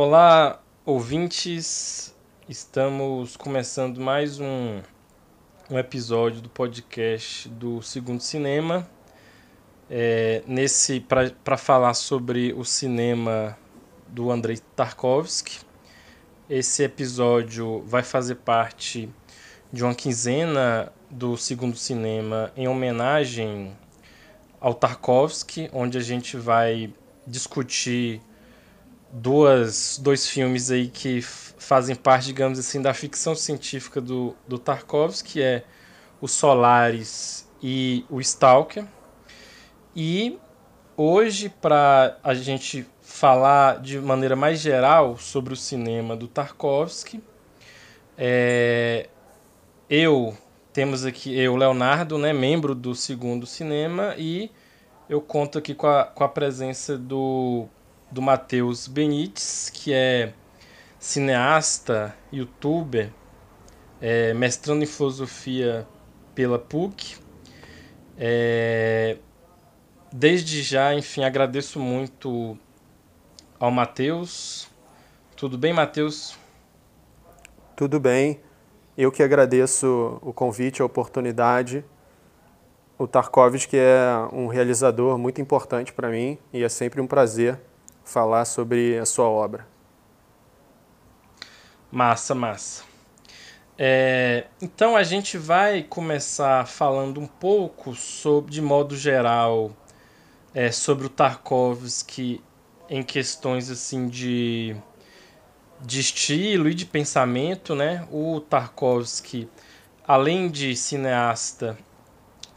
Olá, ouvintes. Estamos começando mais um, um episódio do podcast do Segundo Cinema. É, nesse para falar sobre o cinema do Andrei Tarkovsky. Esse episódio vai fazer parte de uma quinzena do Segundo Cinema em homenagem ao Tarkovsky, onde a gente vai discutir duas, dois filmes aí que fazem parte, digamos assim, da ficção científica do, do Tarkovsky, que é o Solaris e o Stalker. E hoje, para a gente falar de maneira mais geral sobre o cinema do Tarkovsky, é, eu, temos aqui eu, Leonardo, né, membro do Segundo Cinema, e eu conto aqui com a, com a presença do do Matheus Benites, que é cineasta, youtuber, é, mestrando em filosofia pela PUC. É, desde já, enfim, agradeço muito ao Matheus. Tudo bem, Matheus? Tudo bem. Eu que agradeço o convite, a oportunidade. O Tarkovsky é um realizador muito importante para mim e é sempre um prazer falar sobre a sua obra. Massa, massa. É, então a gente vai começar falando um pouco sobre, de modo geral, é, sobre o Tarkovsky em questões assim de, de estilo e de pensamento, né? O Tarkovsky, além de cineasta,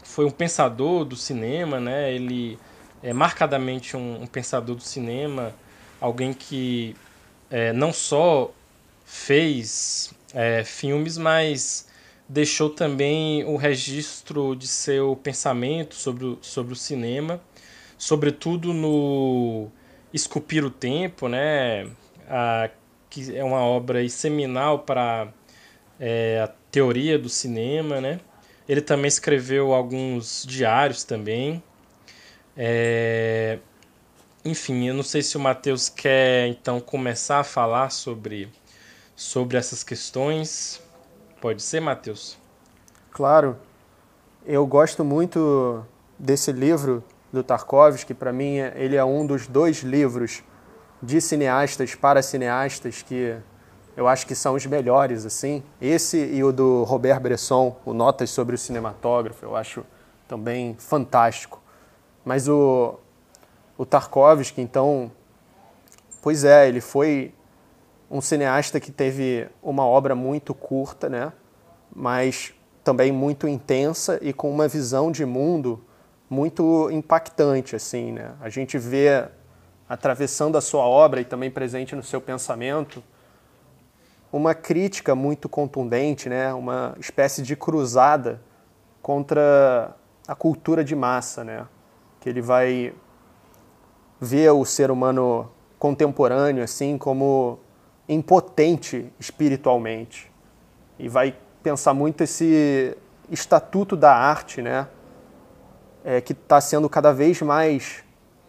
foi um pensador do cinema, né? Ele é marcadamente um, um pensador do cinema, alguém que é, não só fez é, filmes, mas deixou também o registro de seu pensamento sobre o, sobre o cinema, sobretudo no Esculpir o Tempo, né? A, que é uma obra seminal para é, a teoria do cinema, né? Ele também escreveu alguns diários também. É... Enfim, eu não sei se o Matheus quer então começar a falar sobre, sobre essas questões. Pode ser, Matheus? Claro. Eu gosto muito desse livro do Tarkovsky. Para mim, ele é um dos dois livros de cineastas para cineastas que eu acho que são os melhores, assim. Esse e o do Robert Bresson, o Notas sobre o Cinematógrafo, eu acho também fantástico. Mas o, o Tarkovsky, então, pois é, ele foi um cineasta que teve uma obra muito curta, né? mas também muito intensa e com uma visão de mundo muito impactante. assim, né? A gente vê atravessando a sua obra e também presente no seu pensamento uma crítica muito contundente, né? uma espécie de cruzada contra a cultura de massa, né? Que ele vai ver o ser humano contemporâneo assim como impotente espiritualmente e vai pensar muito esse estatuto da arte, né, é, que está sendo cada vez mais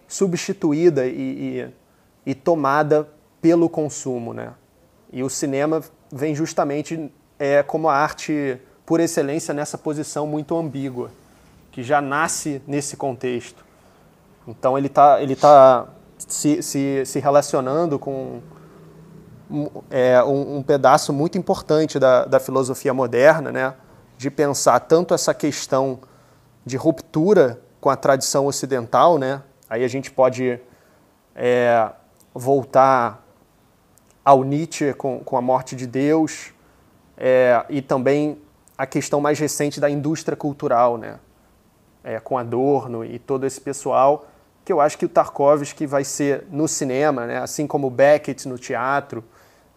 substituída e, e, e, tomada pelo consumo, né? E o cinema vem justamente é, como a arte por excelência nessa posição muito ambígua que já nasce nesse contexto. Então ele está ele tá se, se, se relacionando com é, um, um, pedaço muito importante da, da filosofia moderna, né? de pensar tanto essa questão de ruptura com a tradição ocidental, né? aí a gente pode é, voltar ao Nietzsche com, com a morte de Deus, é, e também a questão mais recente da indústria cultural, né? É, com Adorno e todo esse pessoal, que eu acho que o Tarkovsky vai ser no cinema, né, assim como Beckett no teatro,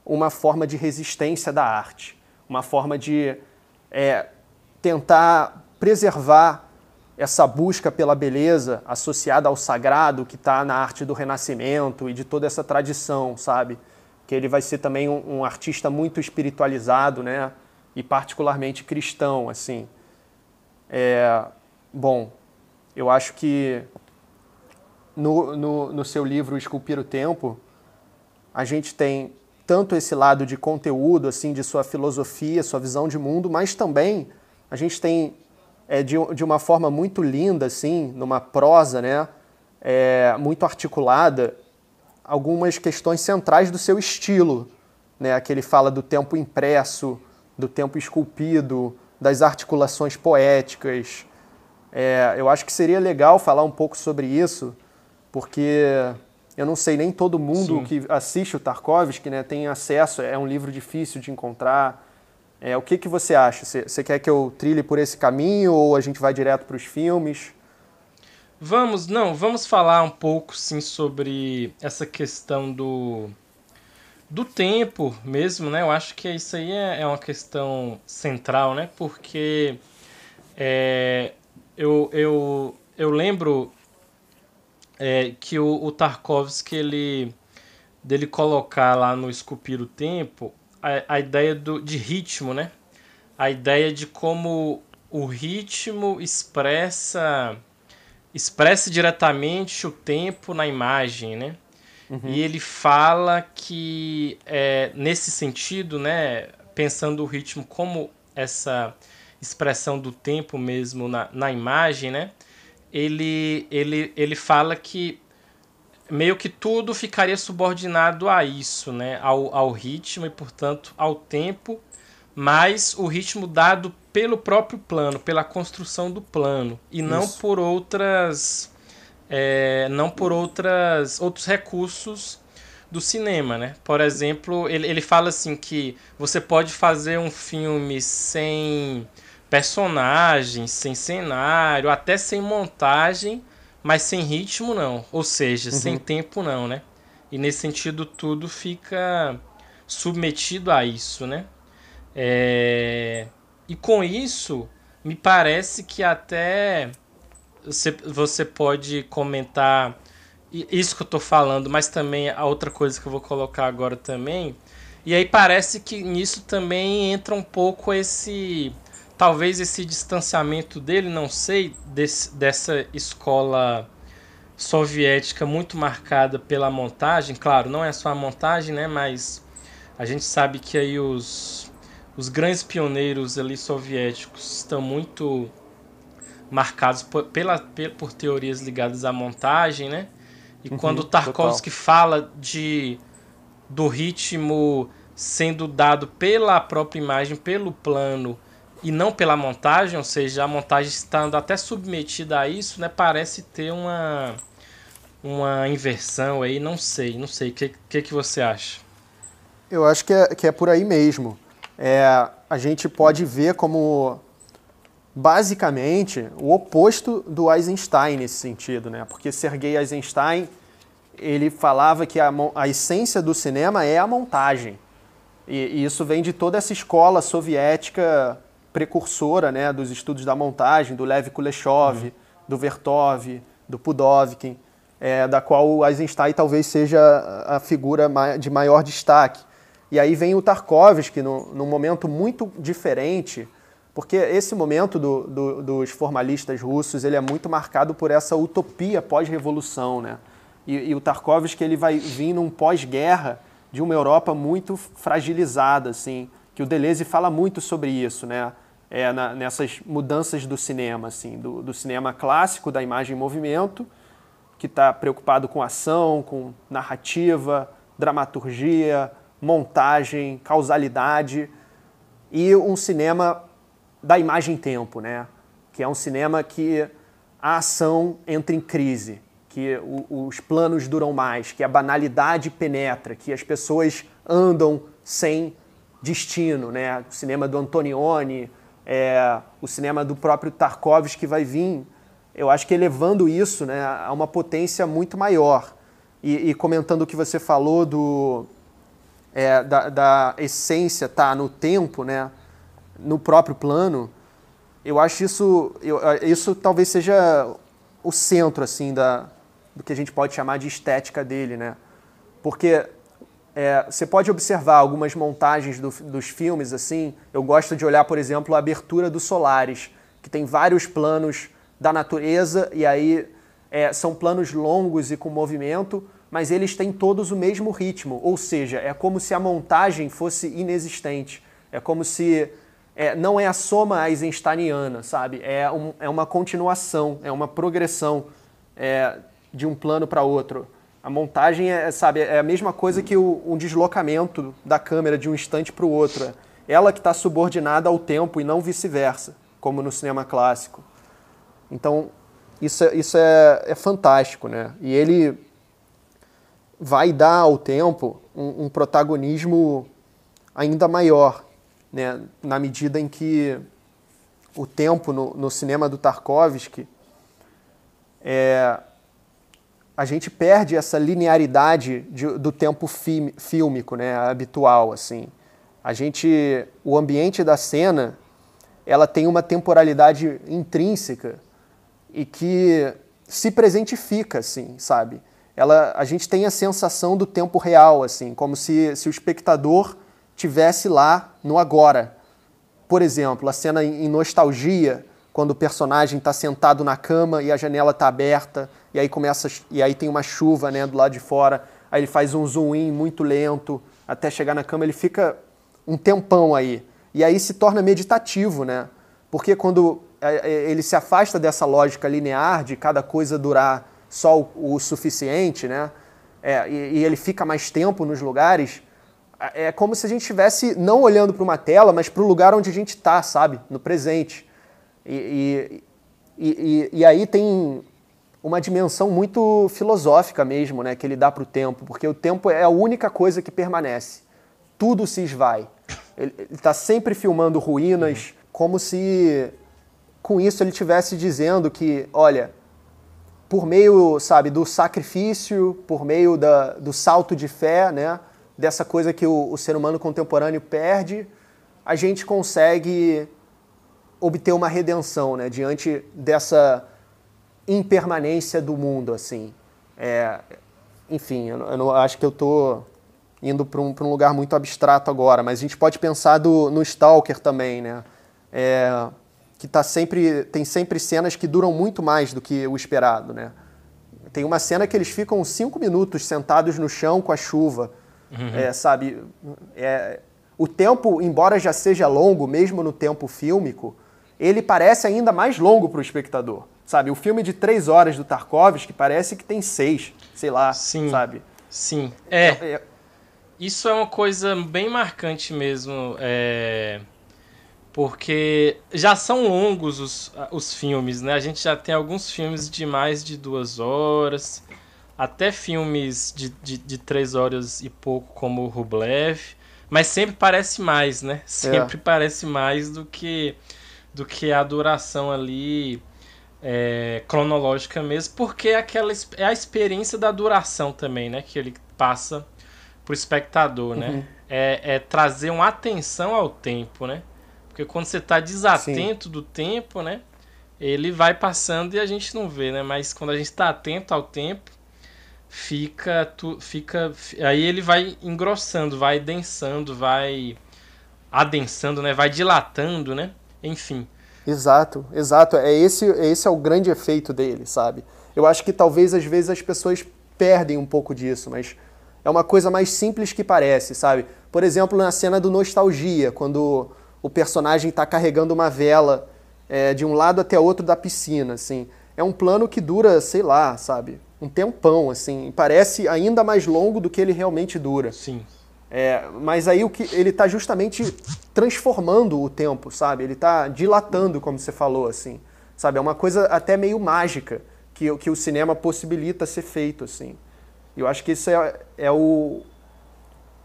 uma forma de resistência da arte, uma forma de é, tentar preservar essa busca pela beleza associada ao sagrado que está na arte do Renascimento e de toda essa tradição, sabe? Que ele vai ser também um, um artista muito espiritualizado, né? E particularmente cristão, assim. É, Bom, eu acho que no, no, no seu livro Esculpir o Tempo, a gente tem tanto esse lado de conteúdo, assim, de sua filosofia, sua visão de mundo, mas também a gente tem é, de, de uma forma muito linda, assim, numa prosa, né, é, muito articulada, algumas questões centrais do seu estilo, né, que ele fala do tempo impresso, do tempo esculpido, das articulações poéticas. É, eu acho que seria legal falar um pouco sobre isso, porque eu não sei nem todo mundo Sim. que assiste o Tarkovsky né, tem acesso, é um livro difícil de encontrar. É, o que, que você acha? Você quer que eu trilhe por esse caminho ou a gente vai direto para os filmes? Vamos, não, vamos falar um pouco sim sobre essa questão do do tempo mesmo, né? Eu acho que isso aí é, é uma questão central, né? Porque é, eu, eu, eu lembro é, que o, o Tarkovsky ele dele colocar lá no Esculpir o Tempo a, a ideia do, de ritmo, né? A ideia de como o ritmo expressa expressa diretamente o tempo na imagem, né? Uhum. E ele fala que é, nesse sentido, né, pensando o ritmo como essa expressão do tempo mesmo na, na imagem, né? Ele, ele, ele fala que meio que tudo ficaria subordinado a isso, né? Ao, ao ritmo e, portanto, ao tempo, mas o ritmo dado pelo próprio plano, pela construção do plano, e isso. não por outras. É, não por outras outros recursos do cinema, né? Por exemplo, ele, ele fala assim que você pode fazer um filme sem personagens, sem cenário, até sem montagem, mas sem ritmo não, ou seja, uhum. sem tempo não, né? E nesse sentido tudo fica submetido a isso, né? É... E com isso, me parece que até você, você pode comentar isso que eu estou falando, mas também a outra coisa que eu vou colocar agora também. E aí parece que nisso também entra um pouco esse talvez esse distanciamento dele, não sei, desse, dessa escola soviética muito marcada pela montagem, claro, não é só a montagem, né, mas a gente sabe que aí os, os grandes pioneiros ali soviéticos estão muito marcados por, pela, por teorias ligadas à montagem, né? E uhum, quando Tarkovsky total. fala de do ritmo sendo dado pela própria imagem, pelo plano e não pela montagem, ou seja, a montagem estando até submetida a isso, né, parece ter uma uma inversão aí, não sei, não sei, o que, que, que você acha? Eu acho que é, que é por aí mesmo. É, a gente pode ver como basicamente o oposto do Eisenstein nesse sentido, né? Porque Sergei Eisenstein ele falava que a, a essência do cinema é a montagem. E, e, isso vem de toda essa escola soviética precursora né, dos estudos da montagem, do Lev Kuleshov, uhum. do Vertov, do Pudovkin, é, da qual o Eisenstein talvez seja a figura de maior destaque. E aí vem o Tarkovsky no, num momento muito diferente, porque esse momento do, do, dos formalistas russos ele é muito marcado por essa utopia pós-revolução, né? E, e, o Tarkovsky ele vai vir num pós-guerra de uma Europa muito fragilizada, assim, que o Deleuze fala muito sobre isso, né? É, na, nessas mudanças do cinema, assim, do, do cinema clássico, da imagem em movimento, que está preocupado com ação, com narrativa, dramaturgia, montagem, causalidade, e um cinema da imagem-tempo, né? que é um cinema que a ação entra em crise, que o, os planos duram mais, que a banalidade penetra, que as pessoas andam sem destino. Né? O cinema do Antonioni, é, o cinema do próprio Tarkovsky vai vir, eu acho que elevando isso né, a uma potência muito maior. E, e comentando o que você falou do, é, da, da, essência tá no tempo, né, no próprio plano, eu acho isso, eu, isso talvez seja o centro assim da, do que a gente pode chamar de estética dele, né? Porque é, você pode observar algumas montagens do, dos filmes, assim. Eu gosto de olhar, por exemplo, a abertura do Solares, que tem vários planos da natureza, e aí é, são planos longos e com movimento, mas eles têm todos o mesmo ritmo, ou seja, é como se a montagem fosse inexistente. É como se é, não é a soma eisensteiniana, sabe? É, um, é uma continuação, é uma progressão é, de um plano para outro. A montagem é, sabe, é a mesma coisa que o, um deslocamento da câmera de um instante para o outro. Ela que está subordinada ao tempo e não vice-versa, como no cinema clássico. Então, isso, é, isso é, é fantástico, né? E ele vai dar ao tempo um, um protagonismo ainda maior, né? na medida em que o tempo no, no cinema do Tarkovsky é, a gente perde essa linearidade de, do tempo fílmico, né, habitual, assim. A gente, o ambiente da cena, ela tem uma temporalidade intrínseca e que se presentifica, assim, sabe? Ela, a gente tem a sensação do tempo real, assim, como se, se o espectador tivesse lá no agora. Por exemplo, a cena em Nostalgia, quando o personagem está sentado na cama e a janela está aberta e aí começa e aí tem uma chuva, né, do lado de fora. Aí ele faz um zoom in muito lento até chegar na cama, ele fica um tempão aí. E aí se torna meditativo, né? Porque quando é, é, ele se afasta dessa lógica linear de cada coisa durar só o, suficiente, né? É, e, e, ele fica mais tempo nos lugares. É como se a gente estivesse não olhando para uma tela, mas para o lugar onde a gente está, sabe? No presente. E, e, e, e, aí tem uma dimensão muito filosófica mesmo, né, que ele dá para o tempo, porque o tempo é a única coisa que permanece. Tudo se esvai. Ele está sempre filmando ruínas, como se com isso ele estivesse dizendo que, olha, por meio, sabe, do sacrifício, por meio da, do salto de fé, né, dessa coisa que o, o ser humano contemporâneo perde, a gente consegue obter uma redenção, né, diante dessa impermanência do mundo, assim. É, enfim, eu, eu, não, acho que eu estou indo para um, um lugar muito abstrato agora, mas a gente pode pensar do, no Stalker também, né? É, que tá sempre, tem sempre cenas que duram muito mais do que o esperado, né? Tem uma cena que eles ficam cinco minutos sentados no chão com a chuva, uhum. é, sabe? É, o tempo, embora já seja longo, mesmo no tempo fílmico, ele parece ainda mais longo para o espectador. Sabe, o filme de três horas do Tarkovsky parece que tem seis, sei lá, Sim. sabe? Sim, é. é, é... Isso é uma coisa bem marcante mesmo, é... porque já são longos os, os filmes, né? A gente já tem alguns filmes de mais de duas horas, até filmes de, de, de três horas e pouco, como o Rublev, mas sempre parece mais, né? Sempre é. parece mais do que, do que a duração ali é, cronológica mesmo, porque é, aquela, é a experiência da duração também, né? Que ele passa pro espectador, né? uhum. né? É, é, trazer uma atenção ao tempo, né? Porque quando você está desatento Sim. do tempo, né? Ele vai passando e a gente não vê, né? Mas quando a gente está atento ao tempo, fica, tu, fica, aí ele vai engrossando, vai densando, vai adensando, né? Vai dilatando, né? Enfim. Exato, exato. É esse, esse é o grande efeito dele, sabe? Eu acho que talvez às vezes as pessoas perdem um pouco disso, mas é uma coisa mais simples que parece, sabe? Por exemplo, na cena do Nostalgia, quando o personagem está carregando uma vela é, de um lado até outro da piscina, assim. É um plano que dura, sei lá, sabe? Um tempão, assim. Parece ainda mais longo do que ele realmente dura. Sim. É, mas aí o que ele está justamente transformando o tempo, sabe? Ele está dilatando, como você falou, assim, sabe? É uma coisa até meio mágica que, que o cinema possibilita ser feito, assim. Eu acho que isso é, é o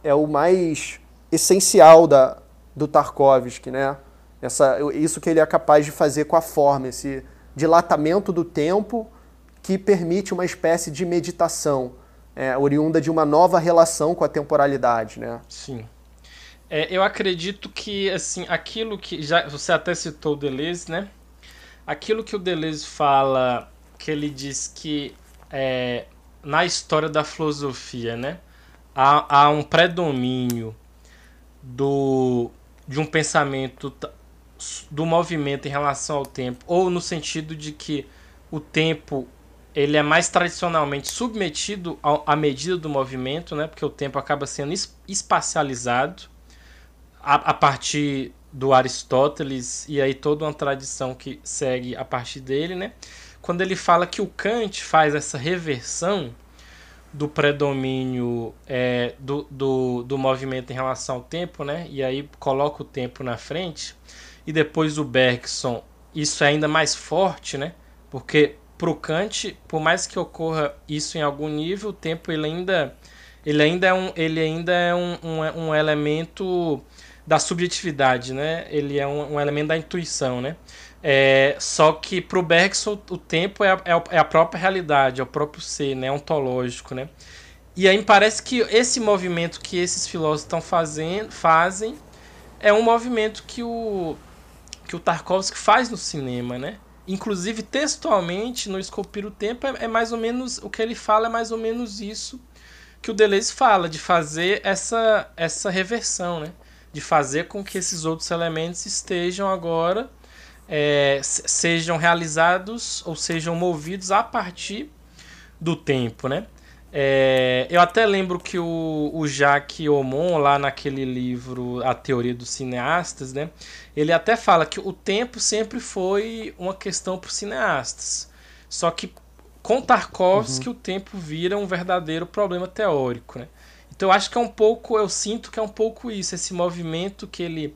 é o mais essencial da, do Tarkovsky, né? Essa, isso que ele é capaz de fazer com a forma, esse dilatamento do tempo que permite uma espécie de meditação é, oriunda de uma nova relação com a temporalidade, né? Sim. É, eu acredito que, assim, aquilo que... já Você até citou o Deleuze, né? Aquilo que o Deleuze fala, que ele diz que é, na história da filosofia, né? Há, há um predomínio do, de um pensamento do movimento em relação ao tempo, ou no sentido de que o tempo ele é mais tradicionalmente submetido à medida do movimento, né? Porque o tempo acaba sendo espacializado a, a partir do Aristóteles e aí toda uma tradição que segue a partir dele, né? Quando ele fala que o Kant faz essa reversão do predomínio é, do, do, do movimento em relação ao tempo, né? E aí coloca o tempo na frente. E depois o Bergson, isso é ainda mais forte, né? Porque para o Kant, por mais que ocorra isso em algum nível, o tempo ele ainda, ele ainda é um, ele ainda é um, um, um elemento da subjetividade, né? Ele é um, um elemento da intuição, né? É, só que para o Bergson o tempo é a, é a, própria realidade, é o próprio ser, né? É ontológico, né? E aí parece que esse movimento que esses filósofos estão fazendo, fazem é um movimento que o que o Tarkovsky faz no cinema, né? Inclusive textualmente no Esculpir o Tempo é, é mais ou menos o que ele fala é mais ou menos isso que o Deleuze fala de fazer essa essa reversão, né? De fazer com que esses outros elementos estejam agora é, sejam realizados ou sejam movidos a partir do tempo, né? É, eu até lembro que o, o Jacques Aumont, lá naquele livro A Teoria dos Cineastas, né, ele até fala que o tempo sempre foi uma questão para os cineastas. Só que com Tarkovsky uhum. o tempo vira um verdadeiro problema teórico. Né? Então eu acho que é um pouco, eu sinto que é um pouco isso, esse movimento que ele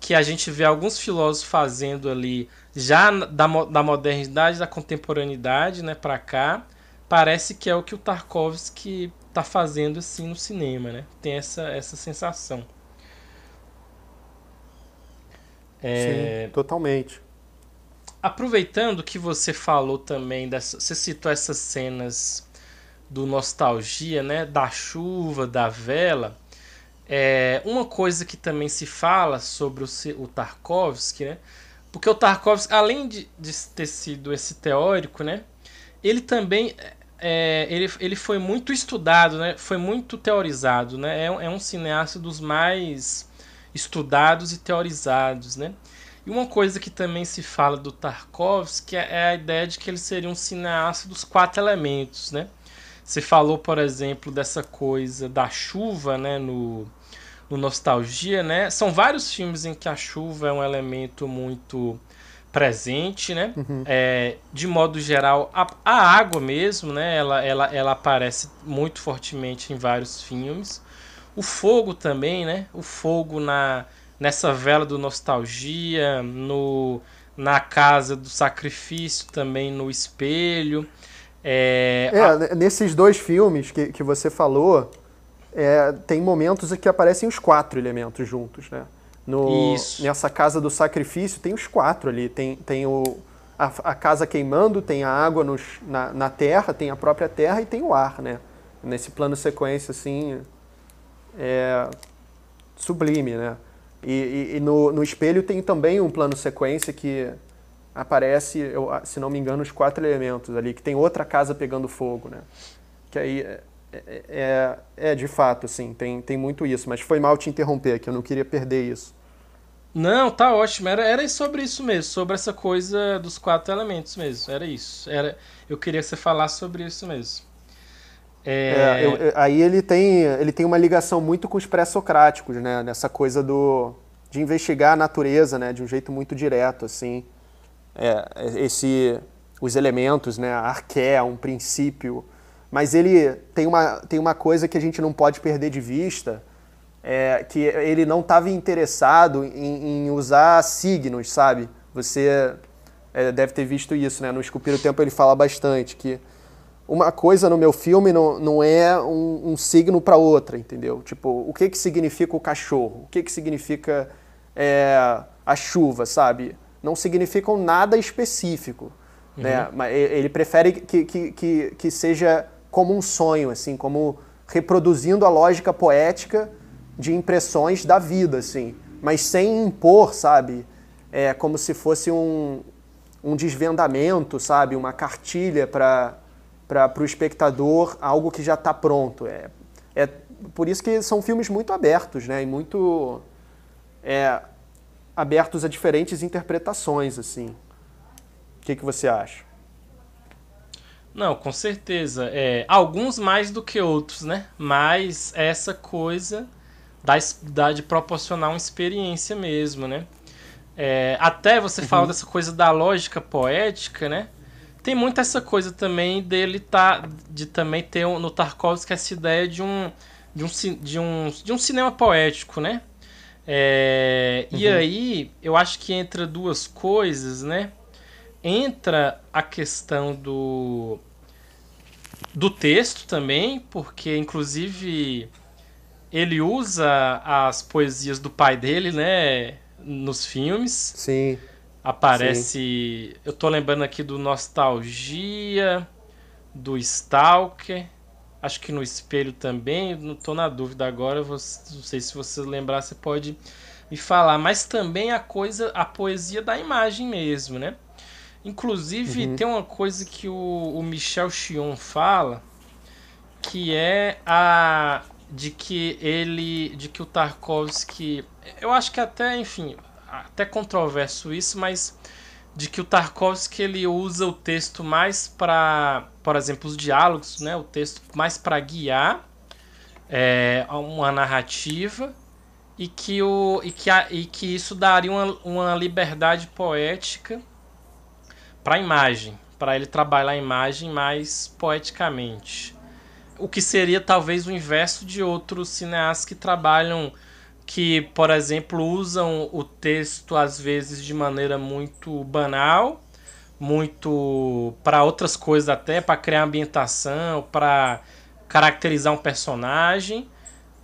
que a gente vê alguns filósofos fazendo ali já da, da modernidade, da contemporaneidade, né, para cá, parece que é o que o Tarkovsky está fazendo assim no cinema, né? Tem essa, essa sensação. É... Sim, totalmente. Aproveitando que você falou também, dessa, você citou essas cenas do nostalgia, né? Da chuva, da vela. É, uma coisa que também se fala sobre o, o Tarkovsky, né? Porque o Tarkovsky, além de, de ter sido esse teórico, né? Ele também é, ele, ele foi muito estudado, né? Foi muito teorizado, né? É, é um cineasta dos mais estudados e teorizados, né? E uma coisa que também se fala do Tarkovsky é, é a ideia de que ele seria um cineasta dos quatro elementos, né? Você falou, por exemplo, dessa coisa da chuva, né? No, no Nostalgia, né? São vários filmes em que a chuva é um elemento muito presente, né? Uhum. É, de modo geral, a, a, água mesmo, né? Ela, ela, ela aparece muito fortemente em vários filmes. O fogo também, né? O fogo na nessa vela do nostalgia, no na casa do sacrifício também no espelho. É, é a... nesses dois filmes que, que você falou, é, tem momentos em que aparecem os quatro elementos juntos, né? No, Isso. Nessa casa do sacrifício tem os quatro ali. Tem, tem o, a, a casa queimando, tem a água nos, na, na terra, tem a própria terra e tem o ar, né? Nesse plano sequência, assim, é sublime, né? E, e, e no, no espelho tem também um plano sequência que aparece, eu, se não me engano, os quatro elementos ali, que tem outra casa pegando fogo, né? Que aí é, é, é, é, de fato, assim, tem, tem muito isso. Mas foi mal te interromper, que eu não queria perder isso. Não, tá ótimo. Era, era sobre isso mesmo, sobre essa coisa dos quatro elementos mesmo. Era isso. Era, eu queria que você falasse sobre isso mesmo. É... É, eu, aí ele tem, ele tem uma ligação muito com os pré-socráticos, né? Nessa coisa do, de investigar a natureza, né? De um jeito muito direto, assim. É, esse, os elementos, né? A arqué, um princípio mas ele tem uma, tem uma coisa que a gente não pode perder de vista, é, que ele não estava interessado em, em, usar signos, sabe? Você é, deve ter visto isso, né? No Esculpir o Tempo ele fala bastante que uma coisa no meu filme não, não é um, um signo para outra, entendeu? Tipo, o que, que significa o cachorro? O que, que significa é, a chuva, sabe? Não significam nada específico. Uhum. Né? Mas ele prefere que, que, que, que seja como um sonho, assim, como reproduzindo a lógica poética de impressões da vida, assim, mas sem impor, sabe? É como se fosse um, um desvendamento, sabe? Uma cartilha para o espectador, algo que já está pronto. É, é por isso que são filmes muito abertos, né? E muito é, abertos a diferentes interpretações, assim. O que, que você acha? Não, com certeza. É, alguns mais do que outros, né? Mas essa coisa da, da, de proporcionar uma experiência mesmo, né? É, até você uhum. fala dessa coisa da lógica poética, né? Tem muito essa coisa também dele tá de também ter no Tarkovsky essa ideia de um de um, de um, de um cinema poético, né? É, uhum. E aí eu acho que entra duas coisas, né? Entra a questão do do texto também, porque inclusive ele usa as poesias do pai dele, né? nos filmes. Sim. Aparece. Sim. Eu tô lembrando aqui do Nostalgia, do Stalker. Acho que no espelho também. Não tô na dúvida agora. Não sei se você lembrar, você pode me falar. Mas também a coisa, a poesia da imagem mesmo, né? Inclusive, uhum. tem uma coisa que o, o Michel Chion fala, que é a de que ele, de que o Tarkovsky eu acho que até, enfim, até controverso isso, mas de que o Tarkovsky ele usa o texto mais para, por exemplo, os diálogos, né, o texto mais para guiar é, uma narrativa e que, o, e que, a, e que isso daria uma, uma liberdade poética para a imagem, para ele trabalhar a imagem mais poeticamente. O que seria talvez o inverso de outros cineastas que trabalham que, por exemplo, usam o texto às vezes de maneira muito banal, muito para outras coisas até, para criar ambientação, para caracterizar um personagem.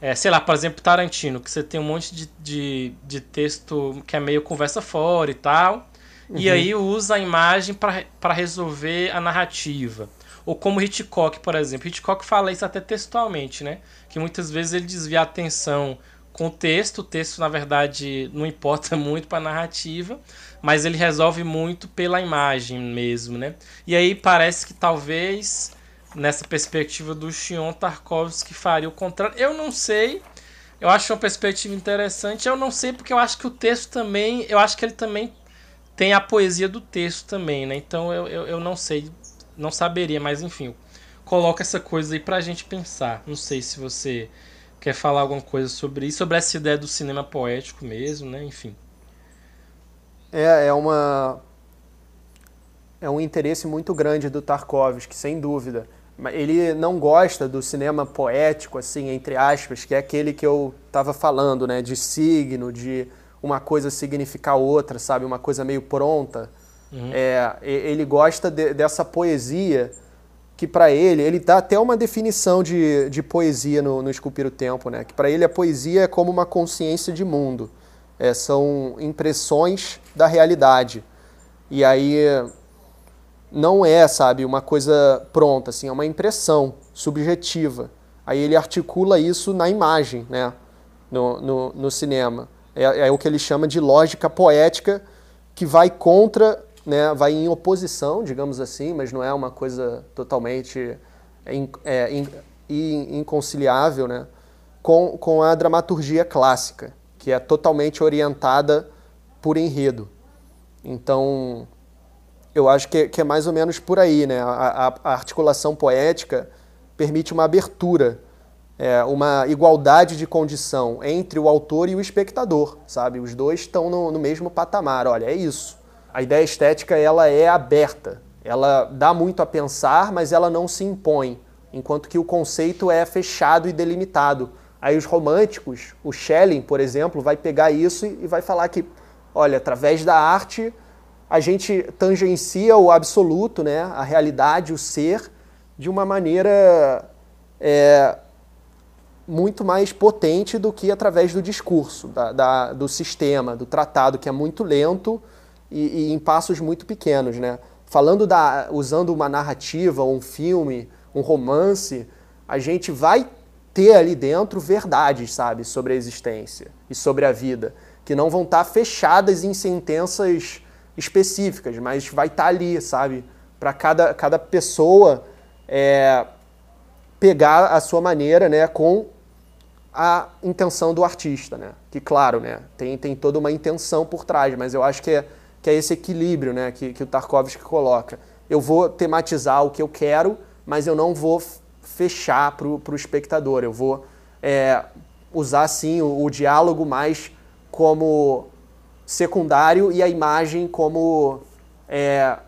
É, sei lá, por exemplo, Tarantino, que você tem um monte de, de, de texto que é meio conversa fora e tal, uhum. e aí usa a imagem para resolver a narrativa. Ou como Hitchcock, por exemplo. Hitchcock fala isso até textualmente, né? Que muitas vezes ele desvia a atenção com o texto. O texto, na verdade, não importa muito para a narrativa, mas ele resolve muito pela imagem mesmo, né? E aí parece que talvez nessa perspectiva do Xion Tarkovsky faria o contrário. Eu não sei. Eu acho uma perspectiva interessante. Eu não sei porque eu acho que o texto também, eu acho que ele também tem a poesia do texto também, né? Então eu, eu, eu não sei, não saberia, mas enfim, coloca essa coisa aí pra gente pensar. Não sei se você quer falar alguma coisa sobre isso, sobre essa ideia do cinema poético mesmo, né? Enfim. É, é uma é um interesse muito grande do Tarkovsky, sem dúvida. Ele não gosta do cinema poético, assim, entre aspas, que é aquele que eu estava falando, né? De signo, de uma coisa significar outra, sabe? Uma coisa meio pronta. Uhum. É, ele gosta de, dessa poesia que para ele, ele dá até uma definição de, de poesia no, no Esculpir o Tempo, né? que para ele a poesia é como uma consciência de mundo, é, são impressões da realidade. E aí não é, sabe, uma coisa pronta, assim, é uma impressão subjetiva. Aí ele articula isso na imagem, né? no, no, no cinema. É, é o que ele chama de lógica poética que vai contra né, vai em oposição, digamos assim, mas não é uma coisa totalmente é, é, inconciliável, né, com, com a dramaturgia clássica, que é totalmente orientada por enredo. Então, eu acho que, que é mais ou menos por aí, né? A, a, articulação poética permite uma abertura, é, uma igualdade de condição entre o autor e o espectador, sabe? Os dois estão no, no mesmo patamar. Olha, é isso a ideia estética ela é aberta, ela dá muito a pensar, mas ela não se impõe, enquanto que o conceito é fechado e delimitado. Aí os românticos, o Schelling, por exemplo, vai pegar isso e vai falar que, olha, através da arte a gente tangencia o absoluto, né, a realidade, o ser, de uma maneira é, muito mais potente do que através do discurso, da, da, do sistema, do tratado, que é muito lento e, e em passos muito pequenos, né? Falando da, usando uma narrativa, um filme, um romance, a gente vai ter ali dentro verdades, sabe, sobre a existência e sobre a vida, que não vão estar fechadas em sentenças específicas, mas vai estar ali, sabe, para cada, cada pessoa é, pegar a sua maneira, né, com a intenção do artista, né? Que claro, né, tem, tem toda uma intenção por trás, mas eu acho que é que é esse equilíbrio né, que, que o Tarkovsky coloca. eu vou tematizar o que eu quero, mas eu não vou fechar para o espectador. Eu vou é, usar, sim, o, o diálogo mais como secundário e a imagem como é,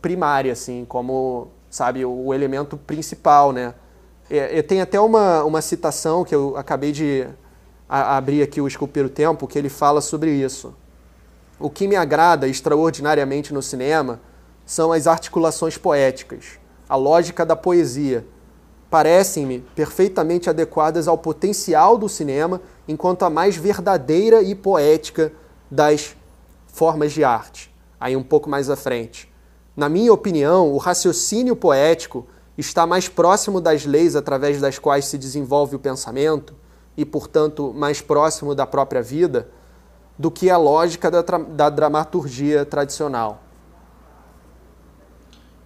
primária, assim, como, sabe, o, o elemento principal, né? É, tem até uma, uma citação que eu acabei de a, abrir aqui o Esculpir o Tempo, que ele fala sobre isso. O que me agrada extraordinariamente no cinema são as articulações poéticas, a lógica da poesia. Parecem-me perfeitamente adequadas ao potencial do cinema, enquanto a mais verdadeira e poética das formas de arte. Aí um pouco mais à frente. Na minha opinião, o raciocínio poético está mais próximo das leis através das quais se desenvolve o pensamento e, portanto, mais próximo da própria vida do que a lógica da, da dramaturgia tradicional.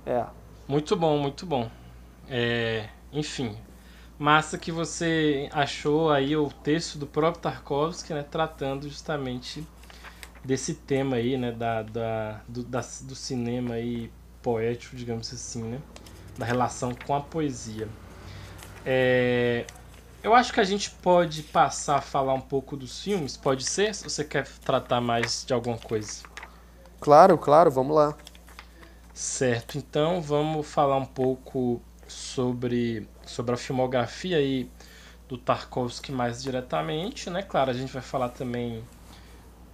É. Muito bom, muito bom. É, enfim, massa que você achou aí o texto do próprio Tarkovsky, né, tratando justamente desse tema aí, né, da, da, do, da, do cinema aí poético, digamos assim, né, da relação com a poesia. É, eu acho que a gente pode passar a falar um pouco dos filmes, pode ser? Se você quer tratar mais de alguma coisa. Claro, claro, vamos lá. Certo, então vamos falar um pouco sobre, sobre a filmografia aí do Tarkovsky mais diretamente, né? Claro, a gente vai falar também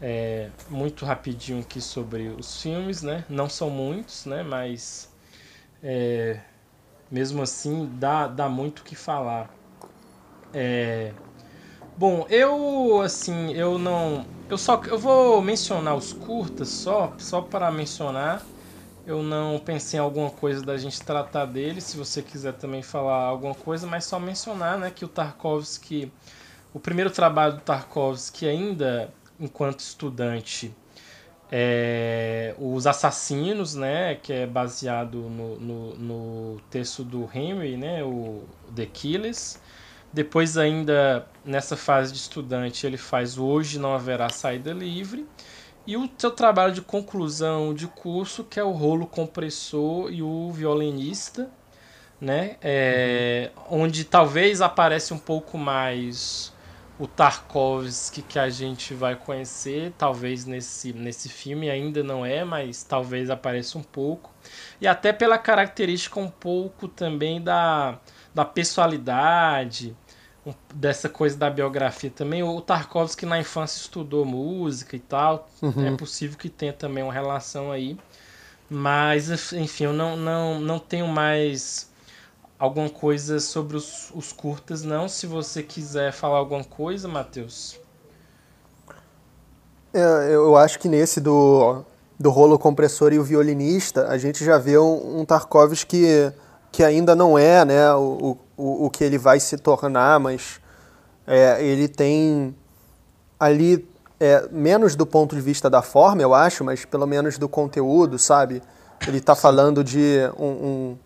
é, muito rapidinho aqui sobre os filmes, né? Não são muitos, né? Mas é, mesmo assim dá, dá muito o que falar. É, bom, eu assim, eu não, eu só eu vou mencionar os curtas só, só para mencionar eu não pensei em alguma coisa da gente tratar dele, se você quiser também falar alguma coisa, mas só mencionar né, que o Tarkovsky, o primeiro trabalho do Tarkovsky ainda enquanto estudante, é Os Assassinos, né, que é baseado no, no, no texto do Henry, né, o The Killers. Depois ainda, nessa fase de estudante, ele faz Hoje Não Haverá Saída Livre e o seu trabalho de conclusão de curso, que é o rolo compressor e o violinista, né? É, uhum. Onde talvez aparece um pouco mais o Tarkovsky que a gente vai conhecer, talvez nesse, nesse filme ainda não é, mas talvez apareça um pouco. E até pela característica um pouco também da, da pessoalidade, dessa coisa da biografia também. O Tarkovsky na infância estudou música e tal. Uhum. É possível que tenha também uma relação aí. Mas, enfim, eu não, não, não tenho mais alguma coisa sobre os, os curtas, não. Se você quiser falar alguma coisa, Matheus. É, eu acho que nesse do, do rolo compressor e o violinista, a gente já vê um, um Tarkovsky que, ainda não é né, o, o, o que ele vai se tornar, mas é, ele tem ali, é, menos do ponto de vista da forma, eu acho, mas pelo menos do conteúdo, sabe? Ele está falando de um,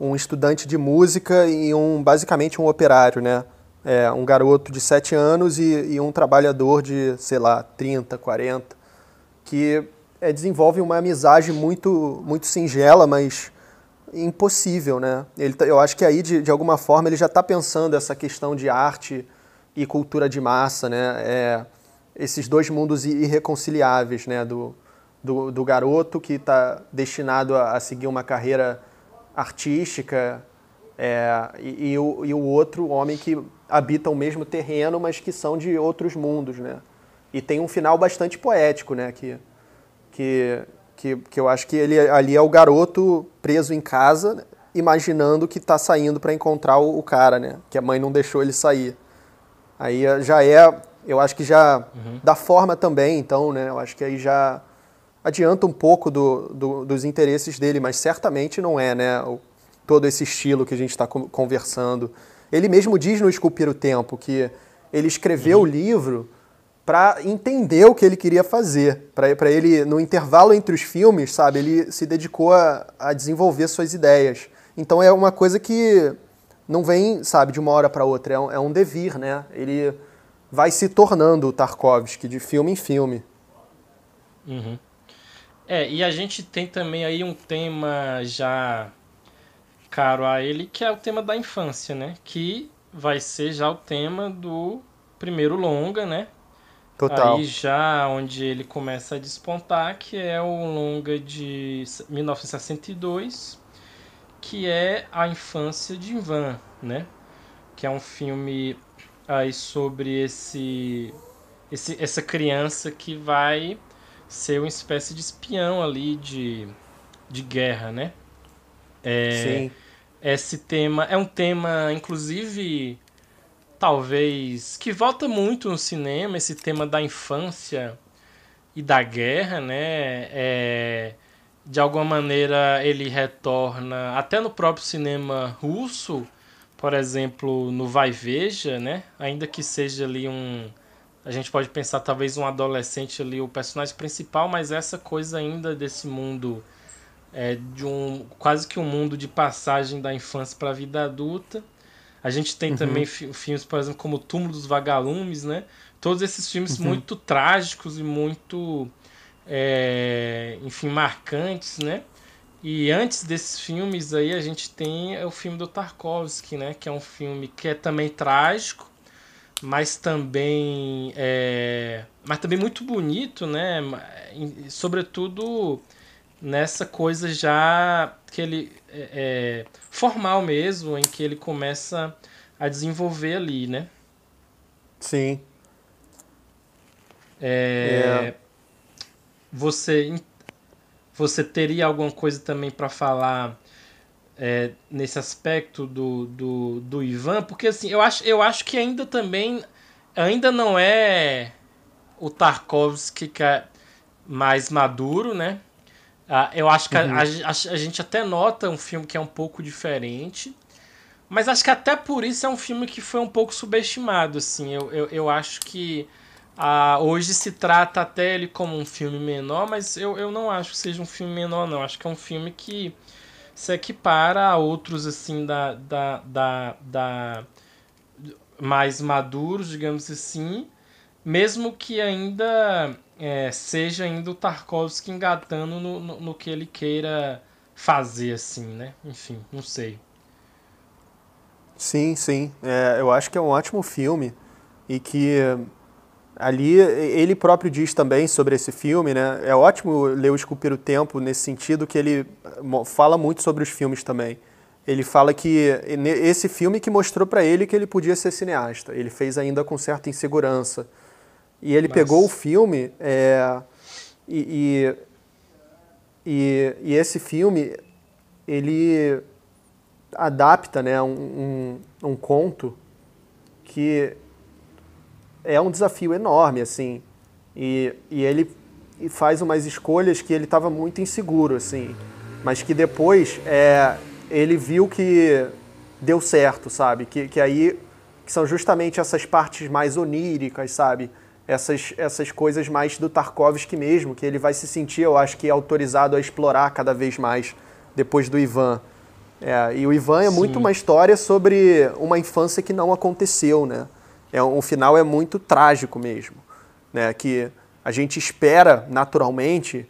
um, um, estudante de música e um basicamente um operário, né? É, um garoto de 7 anos e, e, um trabalhador de, sei lá, 30, 40, que é, desenvolve uma amizade muito, muito singela, mas impossível, né? Ele, tá, eu acho que aí, de, de alguma forma, ele já está pensando essa questão de arte e cultura de massa, né? É, esses dois mundos irreconciliáveis, né? Do, do, do garoto que está destinado a, a, seguir uma carreira artística é, e, e, o, e o outro homem que habita o mesmo terreno, mas que são de outros mundos, né? E tem um final bastante poético, né? Que, que que, que eu acho que ele ali é o garoto preso em casa, imaginando que está saindo para encontrar o, o, cara, né? Que a mãe não deixou ele sair. Aí eh, já é, eu acho que já uhum. da forma também, então, né? Eu acho que aí já adianta um pouco do, do, dos interesses dele, mas certamente não é, né? O, todo esse estilo que a gente está conversando. Ele mesmo diz no Esculpir o Tempo que ele escreveu uhum. o livro para entender o que ele queria fazer. Para ele, no intervalo entre os filmes, sabe, ele se dedicou a, a, desenvolver suas ideias. Então é uma coisa que não vem, sabe, de uma hora para outra, é um, é um devir, né? Ele vai se tornando o Tarkovsky de filme em filme. Uhum. É, e a gente tem também aí um tema já caro a ele, que é o tema da infância, né? Que vai ser já o tema do primeiro longa, né? Total. Aí já onde ele começa a despontar, que é o longa de 1962, que é a infância de Ivan, né? Que é um filme aí sobre esse, esse essa criança que vai ser uma espécie de espião ali de, de guerra, né? É, Sim. Esse tema é um tema, inclusive, talvez que volta muito no cinema, esse tema da infância e da guerra, né? É, de alguma maneira ele retorna até no próprio cinema russo, por exemplo, no Vai Veja, né? Ainda que seja ali um a gente pode pensar talvez um adolescente ali, o personagem principal, mas essa coisa ainda desse mundo é, de um quase que um mundo de passagem da infância para a vida adulta. A gente tem uhum. também filmes, por exemplo, como o Túmulo dos Vagalumes, né? Todos esses filmes uhum. muito trágicos e muito, é, enfim, marcantes, né? E antes desses filmes aí a gente tem o filme do Tarkovsky, né? Que é um filme que é também trágico, mas também é, mas também muito bonito, né? Sobretudo nessa coisa já que ele é, é, formal mesmo, em que ele começa a desenvolver ali, né? Sim. É, é. Você você teria alguma coisa também para falar é, nesse aspecto do, do, do Ivan, porque assim, eu acho, eu acho que ainda também ainda não é o Tarkovsky é mais maduro, né? Ah, eu acho que uhum. a, a, a, gente até nota um filme que é um pouco diferente, mas acho que até por isso é um filme que foi um pouco subestimado, assim. Eu, eu, eu acho que ah, hoje se trata até ele como um filme menor, mas eu, eu não acho que seja um filme menor, não. Acho que é um filme que se equipara a outros assim da, da, da, da mais maduros, digamos assim, mesmo que ainda é, seja ainda o Tarkovsky engatando no, no, no, que ele queira fazer, assim, né? Enfim, não sei. Sim, sim. É, eu acho que é um ótimo filme e que ali ele próprio diz também sobre esse filme, né? É ótimo ler o Esculpir o Tempo nesse sentido que ele fala muito sobre os filmes também. Ele fala que esse filme que mostrou para ele que ele podia ser cineasta. Ele fez ainda com certa insegurança. E ele Nossa. pegou o filme é, e, e, e, e, esse filme ele adapta né, um, um, um conto que é um desafio enorme, assim. E, e ele faz umas escolhas que ele estava muito inseguro, assim. Mas que depois é, ele viu que deu certo, sabe? Que, que aí que são justamente essas partes mais oníricas, sabe? Essas, essas coisas mais do Tarkovsky mesmo, que ele vai se sentir, eu acho que, autorizado a explorar cada vez mais depois do Ivan. É, e o Ivan é Sim. muito uma história sobre uma infância que não aconteceu, né? é um final é muito trágico mesmo, né? Que a gente espera naturalmente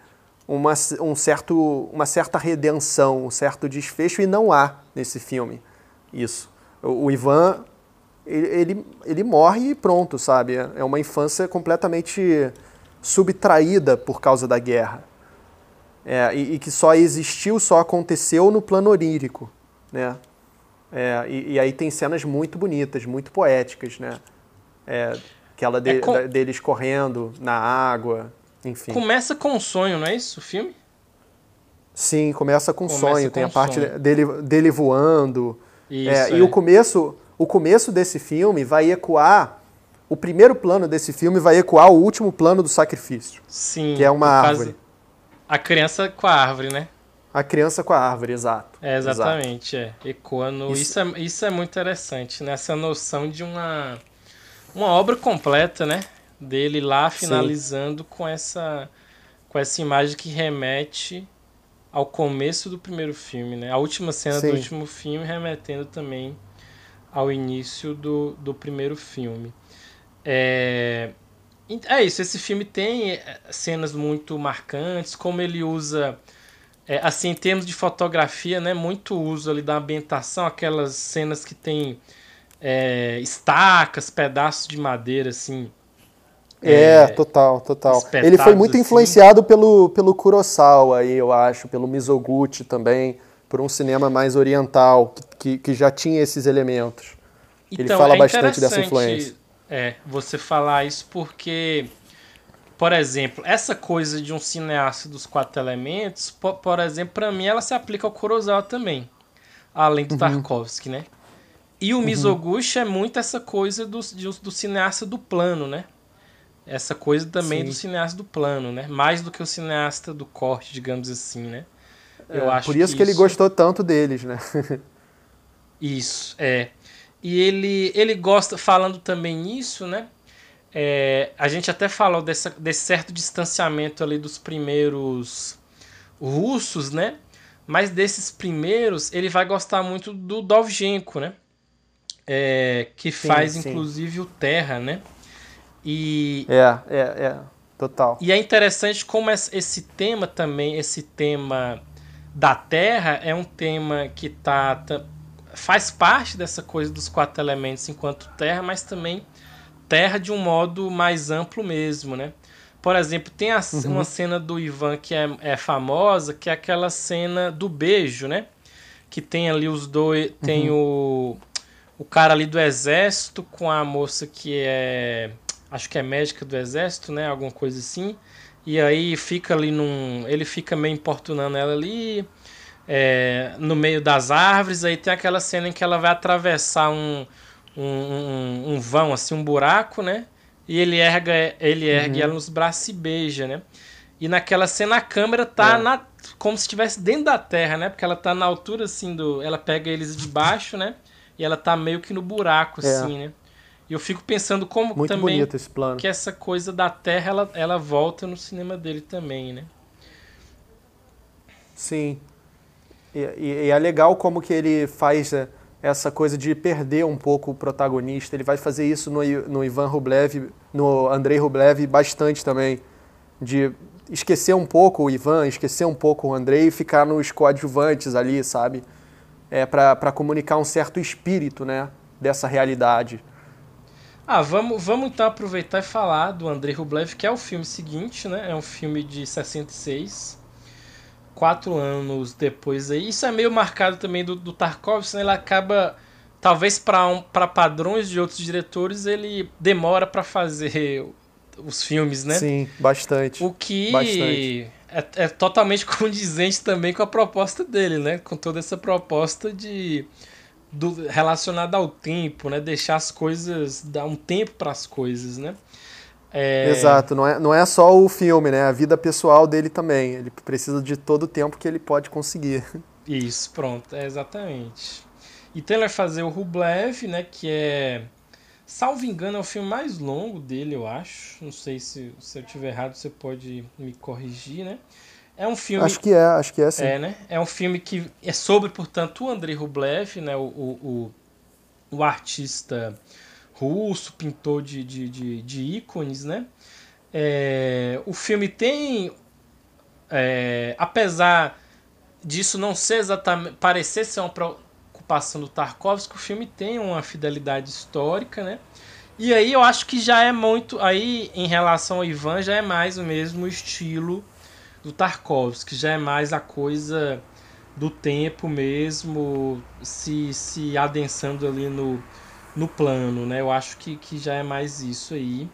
uma, um certo, uma certa redenção, um certo desfecho e não há nesse filme isso. O, o Ivan ele, ele, morre e pronto, sabe? É uma infância completamente subtraída por causa da guerra. É, e, e, que só existiu, só aconteceu no plano onírico, né? É, e, e, aí tem cenas muito bonitas, muito poéticas, né? É, aquela de, é com... da, deles correndo na água, enfim. Começa com um sonho, não é isso o filme? Sim, começa com começa sonho. Com tem a parte sonho. dele, dele voando. Isso, é, E o começo, o começo desse filme vai ecoar. O primeiro plano desse filme vai ecoar o último plano do sacrifício. Sim. Que é uma árvore. A criança com a árvore, né? A criança com a árvore, exato. É, exatamente, exato. é. Ecoando. Isso... Isso, é, isso é muito interessante, né? noção de uma, uma obra completa, né? Dele lá finalizando com essa, com essa imagem que remete ao começo do primeiro filme, né? A última cena Sim. do último filme remetendo também ao início do, do primeiro filme. É, É isso, esse filme tem é, cenas muito marcantes, como ele usa, é, assim, em termos de fotografia, né, muito uso ali da ambientação, aquelas cenas que tem é, estacas, pedaços de madeira, assim. É, é total, total. Ele foi muito assim. influenciado pelo, pelo Kurosawa, aí, eu acho, pelo Mizoguchi também, por um cinema mais oriental, que, que já tinha esses elementos. Então, Ele fala é bastante dessa influência. É, você falar isso porque, por exemplo, essa coisa de um cineasta dos quatro elementos, por, por exemplo, para mim ela se aplica ao Kurosawa também, além do uhum. Tarkovsky, né? E o uhum. Mizoguchi é muito essa coisa do, do, cineasta do plano, né? Essa coisa também Sim. do cineasta do plano, né? Mais do que o cineasta do corte, digamos assim, né? Eu é, acho por isso que, que ele gostou tanto deles, né? isso, é. E ele, ele gosta, falando também nisso, né? É, a gente até falou dessa, desse certo distanciamento ali dos primeiros russos, né? Mas desses primeiros, ele vai gostar muito do Dovzhenko, né? É, que sim, faz, sim. inclusive, o Terra, né? E... É, é, é. Total. E é interessante como esse tema também, esse tema da Terra, é um tema que tá faz parte dessa coisa dos quatro elementos enquanto terra, mas também terra de um modo mais amplo mesmo, né? Por exemplo, tem a, uhum. uma cena do Ivan que é, é famosa, que é aquela cena do beijo, né? Que tem ali os dois. Tem uhum. o, o cara ali do exército com a moça que é. Acho que é médica do exército, né? Alguma coisa assim. E aí fica ali num. Ele fica meio importunando ela ali é, no meio das árvores. Aí tem aquela cena em que ela vai atravessar um, um, um, um vão, assim, um buraco, né? E ele erga, ele ergue uhum. ela nos braços e beija, né? E naquela cena a câmera tá é. na, como se estivesse dentro da terra, né? Porque ela tá na altura assim do. Ela pega eles de baixo, né? E ela tá meio que no buraco, é. assim, né? E eu fico pensando como Muito também que essa coisa da terra ela, ela volta no cinema dele também, né? Sim. E, e, é legal como que ele faz é, essa coisa de perder um pouco o protagonista. Ele vai fazer isso no, no Ivan Rublev, no Andrei Rublev bastante também. De esquecer um pouco o Ivan, esquecer um pouco o Andrei e ficar nos coadjuvantes ali, sabe? É, para comunicar um certo espírito né, dessa realidade. Ah, vamos, vamos então aproveitar e falar do Andrei Rublev, que é o filme seguinte, né? É um filme de 66 quatro anos depois aí. Isso é meio marcado também do, do Tarkovsky, né? Ele acaba, talvez para um, padrões de outros diretores, ele demora para fazer os filmes, né? Sim, bastante. O que bastante. É, é totalmente condizente também com a proposta dele, né? Com toda essa proposta de do, relacionada ao tempo, né? Deixar as coisas, dar um tempo para as coisas, né? É... Exato, não é, não é só o filme, né? A vida pessoal dele também. Ele precisa de todo o tempo que ele pode conseguir. Isso, pronto, é exatamente. Então ele vai fazer o Rublev, né? Que é. Salvo engano, é o filme mais longo dele, eu acho. Não sei se, se eu estiver errado, você pode me corrigir, né? É um filme. Acho que é, acho que é sim. É, né? É um filme que é sobre, portanto, o Andrei Rublev, né? O, o, o, o artista russo, pintor de, de, de, de ícones, né? É, o filme tem, é, apesar disso não ser exatamente, parecer ser uma preocupação do Tarkovsky, o filme tem uma fidelidade histórica, né? E aí eu acho que já é muito, aí em relação ao Ivan já é mais o mesmo estilo do Tarkovsky, já é mais a coisa do tempo mesmo, se, se adensando ali no, no plano, né? Eu acho que, que já é mais isso aí.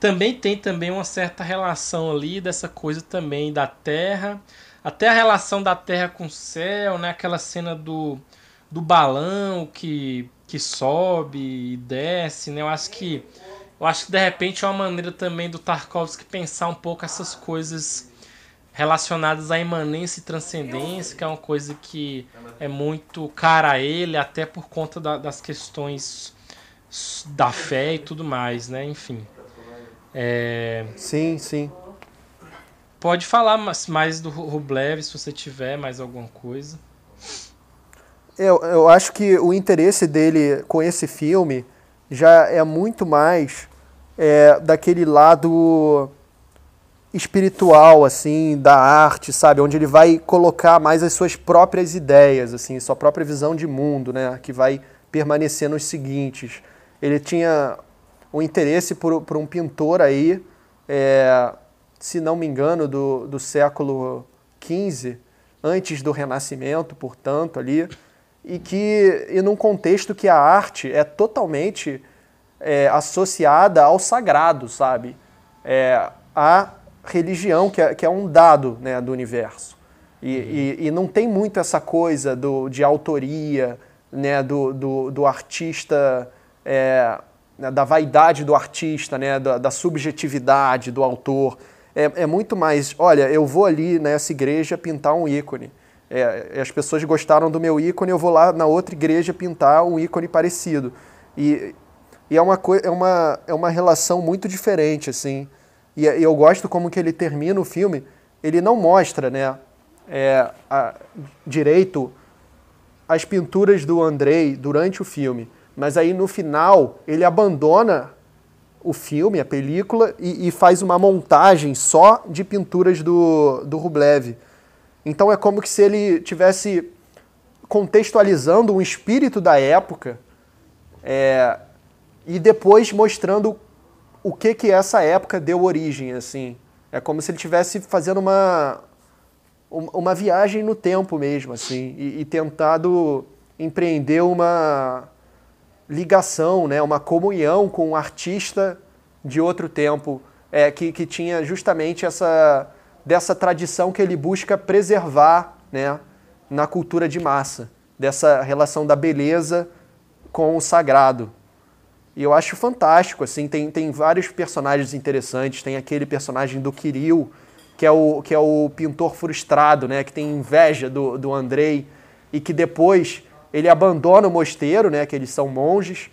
Também tem também uma certa relação ali dessa coisa também da Terra, até a relação da Terra com o céu, né? Aquela cena do, do balão que, que sobe e desce, né? Eu acho que eu acho que de repente é uma maneira também do Tarkovsky pensar um pouco essas coisas relacionadas à imanência e transcendência, que é uma coisa que é muito cara a ele, até por conta da, das questões da fé e tudo mais, né? Enfim. É... Sim, sim. Pode falar mais do Rublev, se você tiver mais alguma coisa. Eu, eu acho que o interesse dele com esse filme já é muito mais é, daquele lado espiritual, assim, da arte, sabe? Onde ele vai colocar mais as suas próprias ideias, assim, sua própria visão de mundo, né? Que vai permanecer nos seguintes. Ele tinha o interesse por, por um pintor aí, é, se não me engano, do, do século XV, antes do Renascimento, portanto, ali, e que e num contexto que a arte é totalmente é, associada ao sagrado, sabe? É, a religião, que é, que é um dado né, do universo. E, uhum. e, e, não tem muito essa coisa do, de autoria, né, do, do, do artista, é, da vaidade do artista, né, da, da subjetividade do autor. É, é, muito mais, olha, eu vou ali nessa igreja pintar um ícone. É, as pessoas gostaram do meu ícone, eu vou lá na outra igreja pintar um ícone parecido. E, e é, uma, é, uma, é uma relação muito diferente, assim. E, e, eu gosto como que ele termina o filme, ele não mostra, né, é, a, direito as pinturas do Andrei durante o filme, mas aí no final ele abandona o filme, a película, e, e faz uma montagem só de pinturas do, do Rublev. Então é como se ele tivesse contextualizando um espírito da época é, e depois mostrando o que que essa época deu origem, assim. É como se ele estivesse fazendo uma, uma viagem no tempo mesmo, assim, e, e tentado empreender uma ligação, né, uma comunhão com um artista de outro tempo, é, que, que tinha justamente essa dessa tradição que ele busca preservar né, na cultura de massa, dessa relação da beleza com o sagrado. E eu acho fantástico, assim, tem, tem vários personagens interessantes, tem aquele personagem do Kirill, que é o, que é o pintor frustrado, né, que tem inveja do, do Andrei, e que depois ele abandona o mosteiro, né, que eles são monges,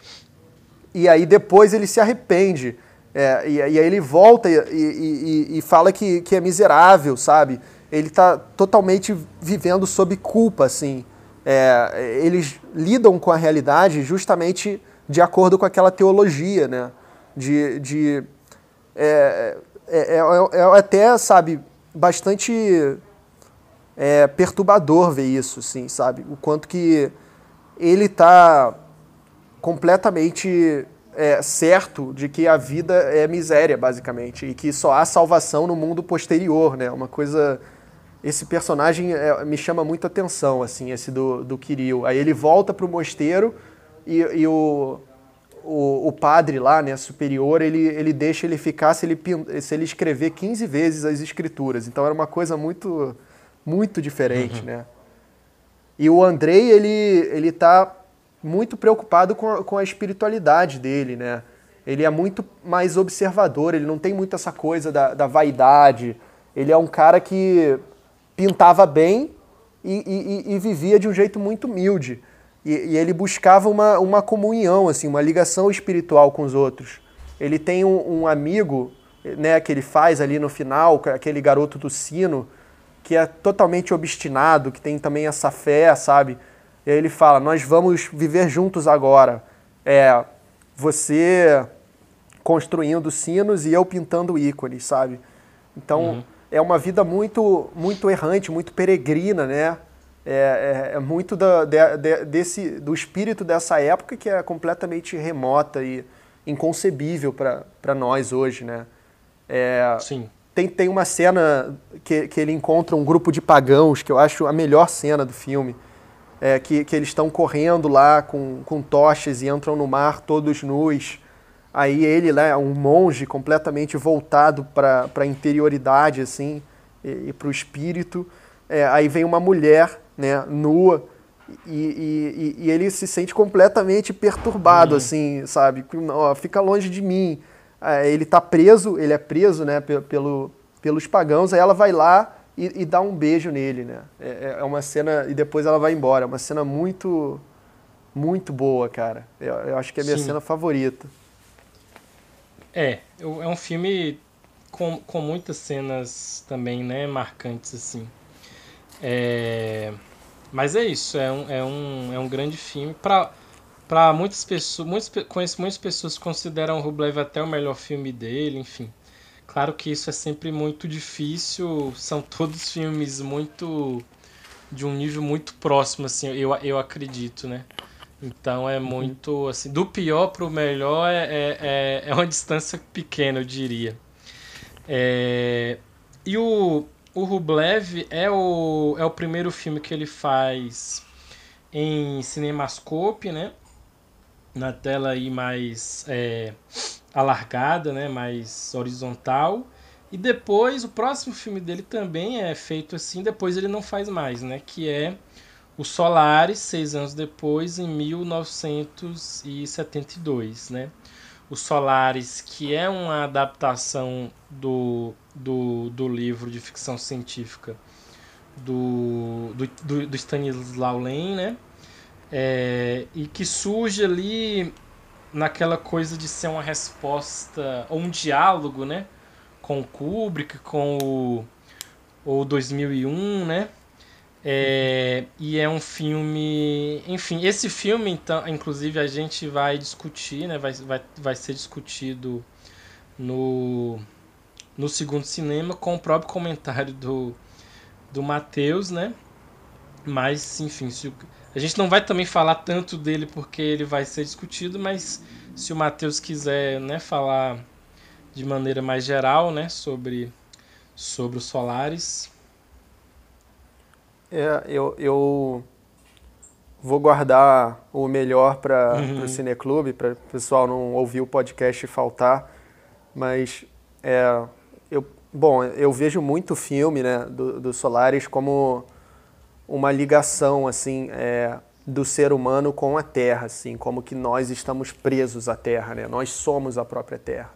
e aí depois ele se arrepende é, e, e, aí ele volta e, e, e, fala que, que é miserável, sabe? Ele está totalmente vivendo sob culpa, assim. É, eles lidam com a realidade justamente de acordo com aquela teologia, né? De, de é, é, é, é até, sabe, bastante é, perturbador ver isso, assim, sabe? O quanto que ele está completamente é, certo de que a vida é miséria, basicamente, e que só há salvação no mundo posterior, né? Uma coisa... Esse personagem é, me chama muita atenção, assim, esse do, do Kirill. Aí ele volta para o mosteiro e, e o, o, o, padre lá, né, superior, ele, ele deixa ele ficar se ele, se ele escrever 15 vezes as escrituras. Então era uma coisa muito, muito diferente, uhum. né? E o Andrei, ele, ele tá muito preocupado com a, com a espiritualidade dele, né? Ele é muito mais observador, ele não tem muito essa coisa da, da vaidade. Ele é um cara que pintava bem e, e, e vivia de um jeito muito humilde. E, e, ele buscava uma, uma comunhão, assim, uma ligação espiritual com os outros. Ele tem um, um amigo né, que ele faz ali no final, aquele garoto do sino, que é totalmente obstinado, que tem também essa fé, sabe? E aí ele fala: Nós vamos viver juntos agora. É, você construindo sinos e eu pintando ícones, sabe? Então uhum. é uma vida muito, muito errante, muito peregrina, né? É, é, é muito da, de, de, desse, do espírito dessa época que é completamente remota e inconcebível para nós hoje, né? É, Sim. Tem, tem uma cena que, que ele encontra um grupo de pagãos, que eu acho a melhor cena do filme, é, que, que eles estão correndo lá com, com tochas e entram no mar todos nus. Aí ele, né, um monge completamente voltado para a interioridade, assim, e, e para o espírito. É, aí vem uma mulher, né, nua, e, e, e, ele se sente completamente perturbado, uhum. assim, sabe? Ó, fica longe de mim. É, ele está preso, ele é preso, né, pelo, pelos pagãos. Aí ela vai lá e, e dá um beijo nele, né? É, é, é, uma cena e depois ela vai embora. É uma cena muito, muito boa, cara. Eu, eu acho que é a minha Sim. cena favorita. É, é um filme com, com muitas cenas também, né, marcantes assim. É, mas é isso, é um, é um, é um grande filme. Pra, para muitas pessoas, muitas, conheço muitas pessoas que consideram o Rublev até o melhor filme dele, enfim. Claro que isso é sempre muito difícil, são todos filmes muito de um nível muito próximo, assim, eu, eu acredito, né? Então é muito assim, do pior para o melhor é, é, é, é uma distância pequena, eu diria. É, e o, o Rublev é o, é o primeiro filme que ele faz em cinemascope, né? Na tela aí mais é, alargada, né? Mais horizontal. E depois, o próximo filme dele também é feito assim, depois ele não faz mais, né? Que é o Solaris, seis anos depois, em 1972, né? O Solaris, que é uma adaptação do, do, do livro de ficção científica do, do, do, Stanislaw Lem, né? É, e que surge ali naquela coisa de ser uma resposta, ou um diálogo, né? Com o Kubrick, com o, o 2001, né? É, e é um filme. Enfim, esse filme, então, inclusive, a gente vai discutir, né? Vai, vai, vai ser discutido no, no segundo cinema com o próprio comentário do, do Matheus, né? Mas, enfim, se, a gente não vai também falar tanto dele porque ele vai ser discutido, mas se o Matheus quiser né, falar de maneira mais geral né, sobre, sobre os Solares, é, eu, eu vou guardar o melhor para uhum. o Cineclube, para o pessoal não ouvir o podcast e faltar. Mas, é, eu, bom, eu vejo muito filme né, do, do Solaris como uma ligação assim é, do ser humano com a Terra, assim, como que nós estamos presos à Terra, né? Nós somos a própria Terra.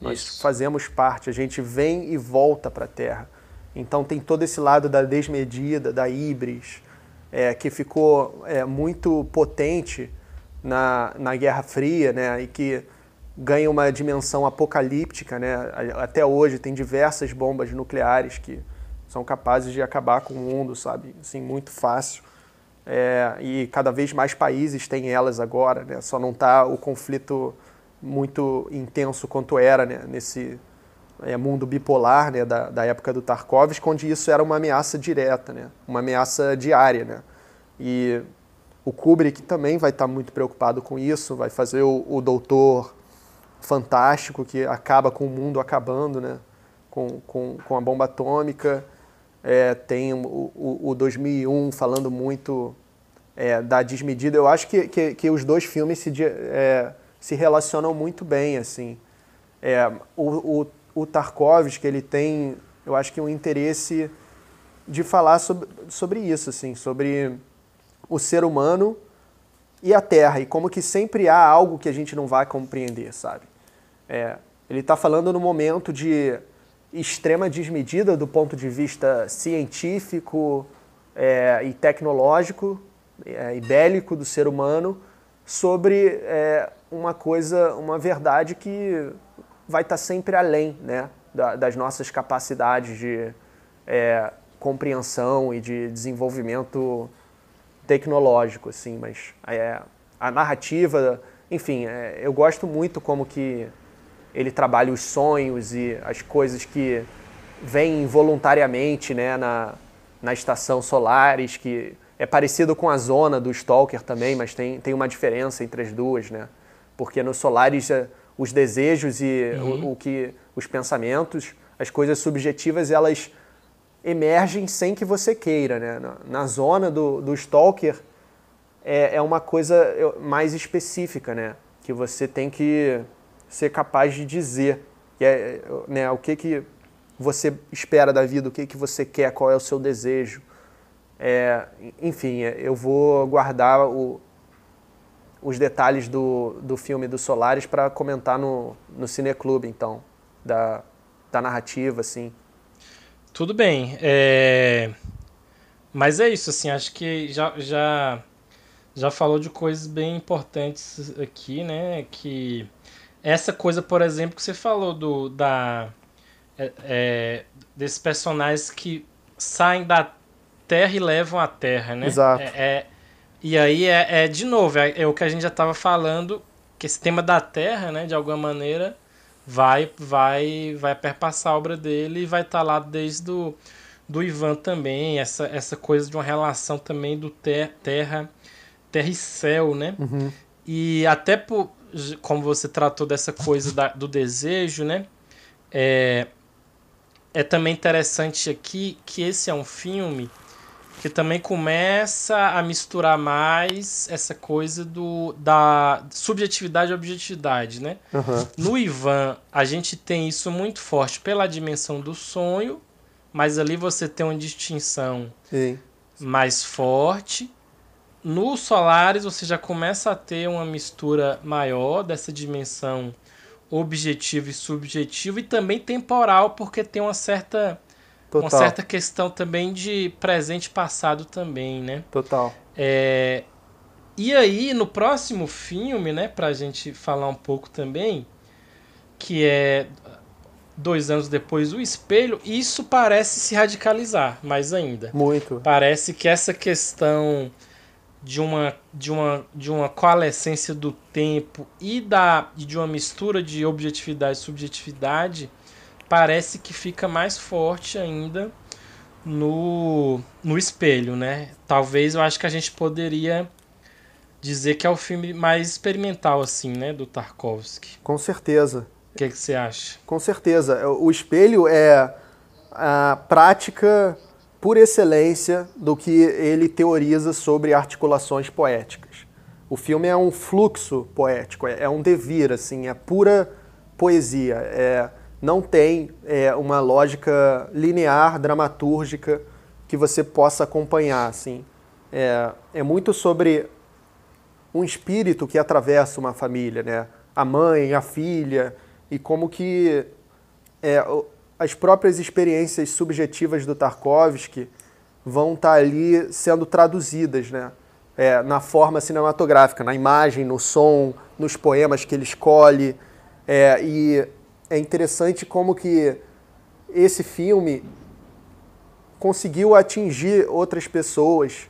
Nós Isso. fazemos parte, a gente vem e volta para a Terra. Então tem todo esse lado da desmedida, da híbris, é, que ficou é, muito potente na, na Guerra Fria, né, e que ganha uma dimensão apocalíptica, né? Até hoje tem diversas bombas nucleares que são capazes de acabar com o mundo, sabe? Assim, muito fácil. É, e cada vez mais países têm elas agora, né? Só não está o conflito muito intenso quanto era né? nesse é, mundo bipolar né, da, da época do Tarkovsky, onde isso era uma ameaça direta, né, uma ameaça diária. Né? E o Kubrick também vai estar muito preocupado com isso, vai fazer o, o Doutor Fantástico, que acaba com o mundo acabando né, com, com, com a bomba atômica. É, tem o, o, o 2001 falando muito é, da desmedida. Eu acho que, que, que, os dois filmes se, é, se relacionam muito bem. assim. É, o, o o Tarkovsky ele tem, eu acho que um interesse de falar sobre, sobre isso, assim, sobre o ser humano e a Terra e como que sempre há algo que a gente não vai compreender, sabe? É, ele está falando no momento de extrema desmedida do ponto de vista científico é, e tecnológico é, e bélico do ser humano sobre é, uma coisa, uma verdade que vai estar tá sempre além né, das nossas capacidades de é, compreensão e de desenvolvimento tecnológico, assim, mas é, a narrativa, enfim, é, eu gosto muito como que ele trabalha os sonhos e as coisas que vêm voluntariamente né, na, na estação Solaris, que é parecido com a zona do Stalker também, mas tem, tem uma diferença entre as duas, né? Porque no Solaris é, os desejos e uhum. o, o, que os pensamentos, as coisas subjetivas, elas emergem sem que você queira, né? Na, na zona do, do stalker é, é uma coisa mais específica, né? Que você tem que ser capaz de dizer, é, né? O que que você espera da vida, o que que você quer, qual é o seu desejo. É, enfim, eu vou guardar o, os detalhes do, do filme do Solares para comentar no, no Cineclube, então, da, da narrativa, assim. Tudo bem. É... Mas é isso, assim, acho que já, já, já falou de coisas bem importantes aqui, né? Que essa coisa, por exemplo, que você falou do da é, é, desses personagens que saem da Terra e levam a Terra, né? Exato. É, é E aí é, é de novo, é, é, o que a gente já estava falando, que esse tema da Terra, né, de alguma maneira, vai vai vai perpassar a obra dele e vai estar tá lá desde do, do Ivan também, essa, essa coisa de uma relação também do ter, terra, terra e céu, né? Uhum. E até por, como você tratou dessa coisa da, do desejo, né? É, é também interessante aqui que esse é um filme que também começa a misturar mais essa coisa do da subjetividade e objetividade, né? Uhum. No Ivan, a gente tem isso muito forte pela dimensão do sonho, mas ali você tem uma distinção Sim. mais forte. No Solaris, você já começa a ter uma mistura maior dessa dimensão objetiva e subjetiva e também temporal, porque tem uma certa Total. uma certa questão também de presente e passado também, né? Total. É, e aí, no próximo filme, né, pra gente falar um pouco também, que é dois anos depois, O Espelho, isso parece se radicalizar mais ainda. Muito. Parece que essa questão de uma, de uma, de uma coalescência do tempo e da, de uma mistura de objetividade e subjetividade parece que fica mais forte ainda no, no espelho, né? Talvez eu acho que a gente poderia dizer que é o filme mais experimental, assim, né? Do Tarkovsky. Com certeza. O que, que você acha? Com certeza. O espelho é a prática por excelência do que ele teoriza sobre articulações poéticas. O filme é um fluxo poético, é um devir, assim, é pura poesia. É não tem é, uma lógica linear, dramatúrgica que você possa acompanhar. Assim. É, é muito sobre um espírito que atravessa uma família, né? a mãe, a filha, e como que é, as próprias experiências subjetivas do Tarkovsky vão estar tá ali sendo traduzidas né? É, na forma cinematográfica, na imagem, no som, nos poemas que ele escolhe. É, e é interessante como que esse filme conseguiu atingir outras pessoas,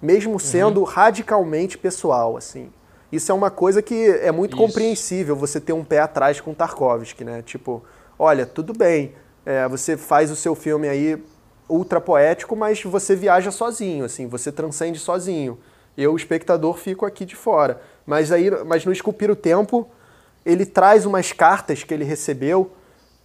mesmo uhum. sendo uhum. radicalmente pessoal, assim. Isso é uma coisa que é muito Isso. compreensível você ter um pé atrás com Tarkovsky, né? Tipo, olha, tudo bem, é, você faz o seu filme aí ultra poético, mas você viaja sozinho, assim, você transcende sozinho. Eu, espectador, fico aqui de fora. Mas aí, mas no Esculpir o Tempo, ele traz umas cartas que ele recebeu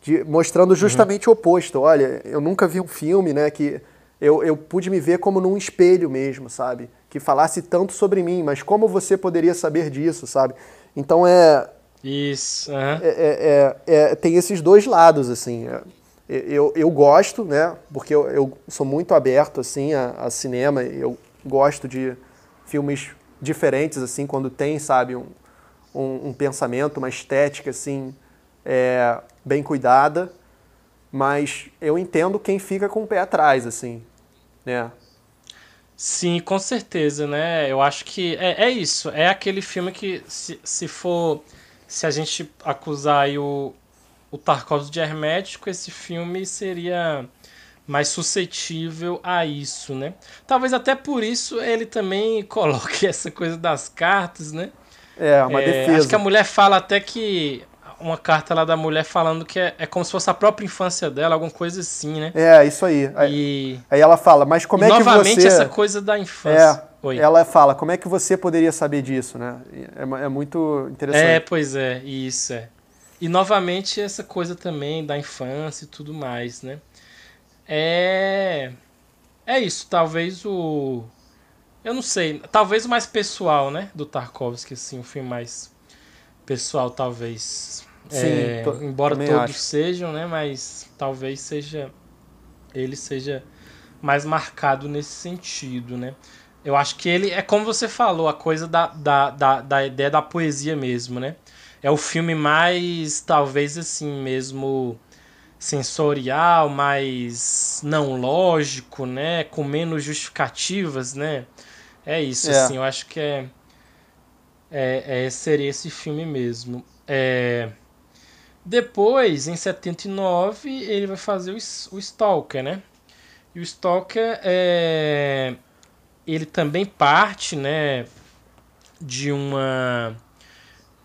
de, mostrando justamente uhum. o oposto. Olha, eu nunca vi um filme, né, que eu, eu pude me ver como num espelho mesmo, sabe? Que falasse tanto sobre mim, mas como você poderia saber disso, sabe? Então é. Isso. Uhum. É, é, é, tem esses dois lados, assim. É, eu, eu gosto, né? Porque eu, eu sou muito aberto, assim, a, a cinema. Eu gosto de filmes diferentes, assim, quando tem, sabe, um, um, um pensamento, uma estética assim é, bem cuidada, mas eu entendo quem fica com o pé atrás, assim, né? Sim, com certeza, né? Eu acho que é, é isso. É aquele filme que, se, se for. Se a gente acusar o, o Tarkovsky de hermético, esse filme seria mais suscetível a isso, né? Talvez até por isso ele também coloque essa coisa das cartas, né? É, uma é, defesa. Acho que a mulher fala até que. Uma carta lá da mulher falando que é, é como se fosse a própria infância dela, alguma coisa assim, né? É, isso aí. E... Aí ela fala, mas como é que você. Novamente essa coisa da infância. É, Oi. Ela fala, como é que você poderia saber disso, né? É, é muito interessante. É, pois é, isso é. E novamente essa coisa também da infância e tudo mais, né? É. É isso, talvez o eu não sei, talvez o mais pessoal, né? Do Tarkovsky, assim, o filme mais pessoal, talvez. Sim, é, tô, embora todos acho. sejam, né? Mas talvez seja. Ele seja mais marcado nesse sentido, né? Eu acho que ele é como você falou, a coisa da, da, da, da ideia da poesia mesmo, né? É o filme mais, talvez assim mesmo, sensorial, mais não lógico, né? Com menos justificativas, né? É isso, é. assim, eu acho que é, é, é, seria esse filme mesmo. É, depois, em 79, ele vai fazer o, o Stalker, né? E o Stalker é, ele também parte, né, de uma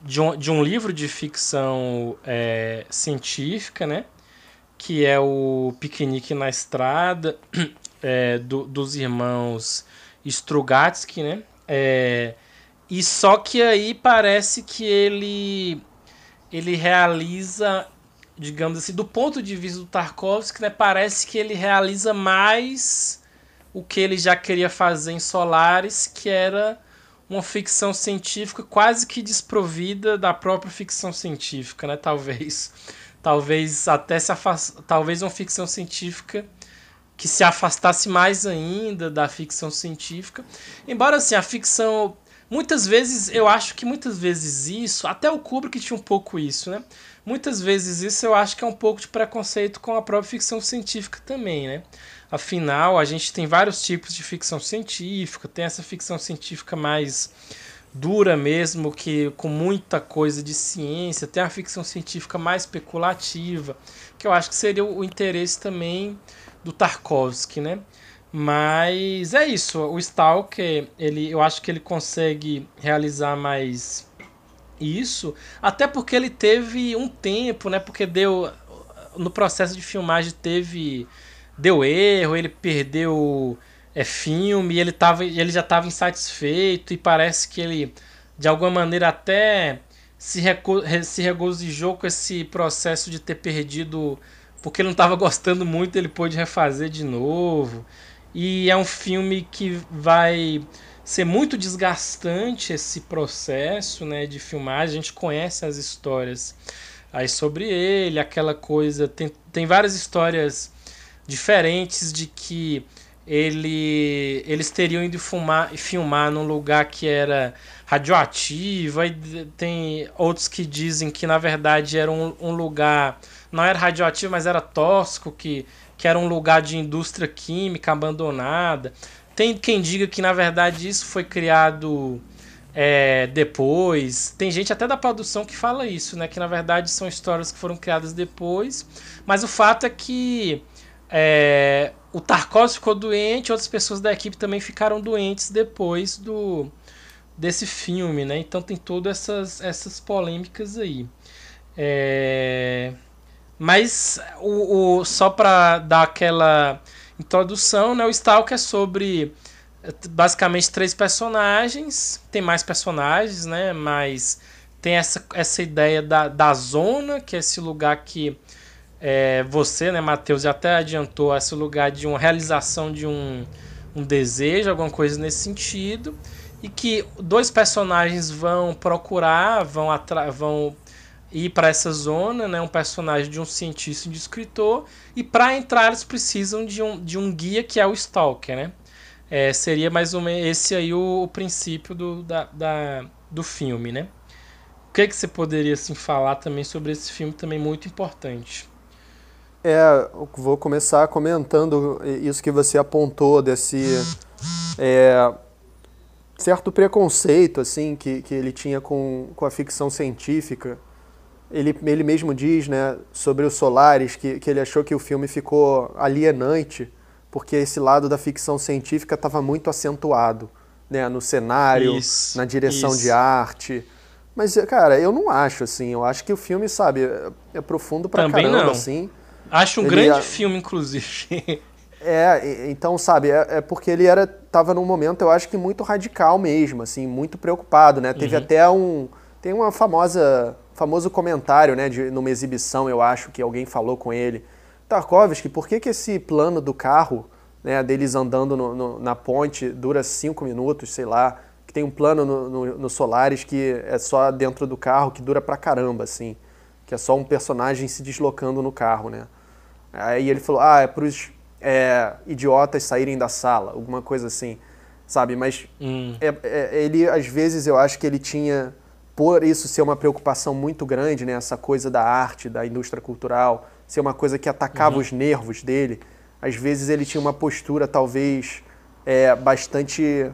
de um, de um livro de ficção é, científica, né, que é o Piquenique na Estrada, é, do, dos irmãos Strugatsky, né, é, e só que aí parece que ele ele realiza, digamos assim, do ponto de vista do Tarkovsky, né, parece que ele realiza mais o que ele já queria fazer em Solaris, que era uma ficção científica quase que desprovida da própria ficção científica, né? Talvez, talvez até se afast... talvez uma ficção científica que se afastasse mais ainda da ficção científica. Embora assim, a ficção muitas vezes eu acho que muitas vezes isso, até o Kubrick tinha um pouco isso, né? Muitas vezes isso eu acho que é um pouco de preconceito com a própria ficção científica também, né? Afinal, a gente tem vários tipos de ficção científica, tem essa ficção científica mais dura mesmo, que com muita coisa de ciência, tem a ficção científica mais especulativa, que eu acho que seria o interesse também do Tarkovsky, né? Mas é isso, o Stalker, ele, eu acho que ele consegue realizar mais isso, até porque ele teve um tempo, né? Porque deu no processo de filmagem teve deu erro, ele perdeu é, filme, ele, tava, ele já estava insatisfeito e parece que ele, de alguma maneira, até se, se regozijou com esse processo de ter perdido, porque ele não estava gostando muito, ele pôde refazer de novo. E é um filme que vai ser muito desgastante esse processo né, de filmagem. A gente conhece as histórias aí sobre ele, aquela coisa. Tem, tem várias histórias diferentes de que ele, eles teriam ido fumar, filmar num lugar que era radioativo. Aí tem outros que dizem que na verdade era um, um lugar. Não era radioativo, mas era tóxico, que, que era um lugar de indústria química abandonada. Tem quem diga que na verdade isso foi criado é, depois. Tem gente até da produção que fala isso, né? Que na verdade são histórias que foram criadas depois. Mas o fato é que é, o Tarkovsky ficou doente, outras pessoas da equipe também ficaram doentes depois do desse filme, né? Então tem todas essas, essas polêmicas aí. É, mas o, o só para dar aquela introdução, né? O Stalker é sobre basicamente três personagens. Tem mais personagens, né? Mas tem essa, essa ideia da, da zona, que é esse lugar que é, você, né, Matheus, já até adiantou esse lugar de uma realização de um, um desejo, alguma coisa nesse sentido, e que dois personagens vão procurar, vão, vão ir para essa zona, né, um personagem de um cientista e de um escritor, e para entrar eles precisam de um, de um guia que é o Stalker, né? É, seria mais ou menos esse aí o, o princípio do, da, da, do filme, né? O que, que você poderia assim, falar também sobre esse filme também muito importante? É, vou começar comentando isso que você apontou desse é, certo preconceito assim que, que ele tinha com, com a ficção científica. Ele, ele mesmo diz né, sobre o Solaris que, que ele achou que o filme ficou alienante porque esse lado da ficção científica estava muito acentuado né, no cenário, isso, na direção isso. de arte. Mas, cara, eu não acho assim. Eu acho que o filme, sabe, é, é profundo pra Também caramba, não. assim. Acho um ele grande filme, inclusive. É, então, sabe, é, é, porque ele era tava num momento, eu acho que muito radical mesmo, assim, muito preocupado, né? Teve uhum. até um tem uma famosa famoso comentário, né, de numa exibição, eu acho que alguém falou com ele, Tarkovsky, por que que esse plano do carro, né, deles andando no, no, na ponte dura cinco minutos, sei lá, que tem um plano no, no, no Solaris que é só dentro do carro que dura pra caramba, assim, que é só um personagem se deslocando no carro, né? Aí ele falou, ah, é para os é, idiotas saírem da sala, alguma coisa assim, sabe? Mas hum. é, é, ele, às vezes, eu acho que ele tinha, por isso ser uma preocupação muito grande, né? Essa coisa da arte, da indústria cultural, ser uma coisa que atacava uhum. os nervos dele, às vezes ele tinha uma postura, talvez, é, bastante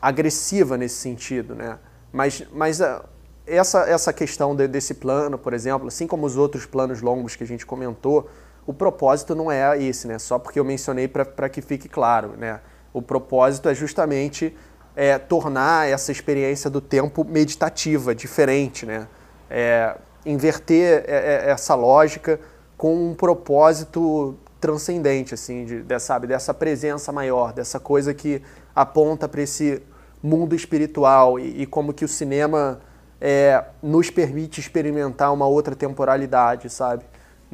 agressiva nesse sentido, né? Mas, mas ah, essa, essa questão de, desse plano, por exemplo, assim como os outros planos longos que a gente comentou, o propósito não é esse, né? Só porque eu mencionei para que fique claro, né? O propósito é justamente é, tornar essa experiência do tempo meditativa, diferente, né? É, inverter é, é, essa lógica com um propósito transcendente, assim, de, de, sabe, dessa presença maior, dessa coisa que aponta para esse mundo espiritual e, e, como que o cinema é, nos permite experimentar uma outra temporalidade, sabe?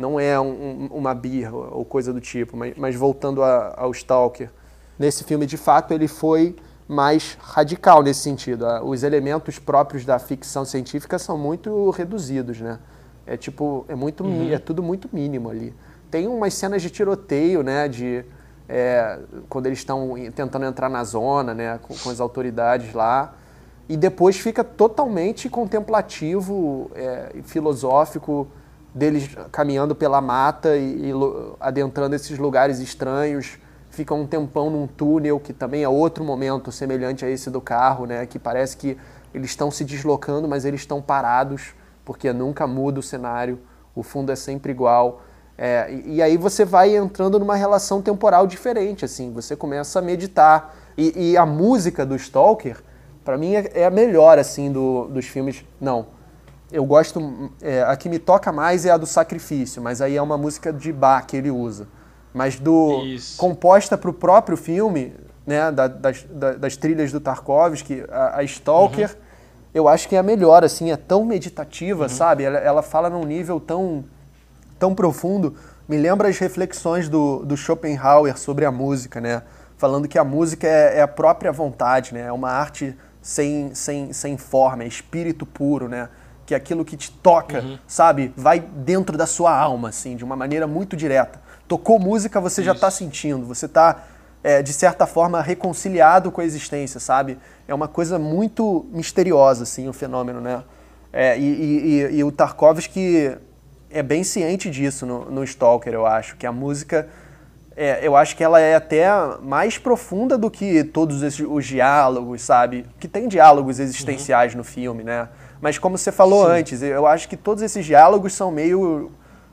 Não é um, uma birra ou coisa do tipo, mas, mas voltando a, ao Stalker, nesse filme de fato ele foi mais radical nesse sentido. Os elementos próprios da ficção científica são muito reduzidos, né? É tipo, é muito, uhum. é tudo muito mínimo ali. Tem umas cenas de tiroteio, né? De é, quando eles estão tentando entrar na zona, né? Com, com, as autoridades lá. E depois fica totalmente contemplativo é, e filosófico deles caminhando pela mata e, e adentrando esses lugares estranhos fica um tempão num túnel, que também é outro momento semelhante a esse do carro, né? Que parece que eles estão se deslocando, mas eles estão parados, porque nunca muda o cenário, o fundo é sempre igual. É, e, e, aí você vai entrando numa relação temporal diferente, assim, você começa a meditar. E, e a música do Stalker, para mim, é, é, a melhor, assim, do, dos filmes. Não, eu gosto. É, a que me toca mais é a do Sacrifício, mas aí é uma música de Bach que ele usa mas do Isso. composta para o próprio filme, né, da, das, das, trilhas do Tarkovsky, a, a Stalker, uhum. eu acho que é a melhor, assim, é tão meditativa, uhum. sabe? Ela, ela fala num nível tão, tão profundo. Me lembra as reflexões do, do Schopenhauer sobre a música, né? Falando que a música é, é a própria vontade, né? É uma arte sem, sem, sem forma, é espírito puro, né? Que é aquilo que te toca, uhum. sabe? Vai dentro da sua alma, assim, de uma maneira muito direta. Tocou música, você Isso. já está sentindo, você está, é, de certa forma, reconciliado com a existência, sabe? É uma coisa muito misteriosa, assim, o fenômeno, né? É, e, e, e, o Tarkovsky é bem ciente disso no, no Stalker, eu acho, que a música, é, eu acho que ela é até mais profunda do que todos esses, os diálogos, sabe? Que tem diálogos existenciais uhum. no filme, né? Mas como você falou Sim. antes, eu acho que todos esses diálogos são meio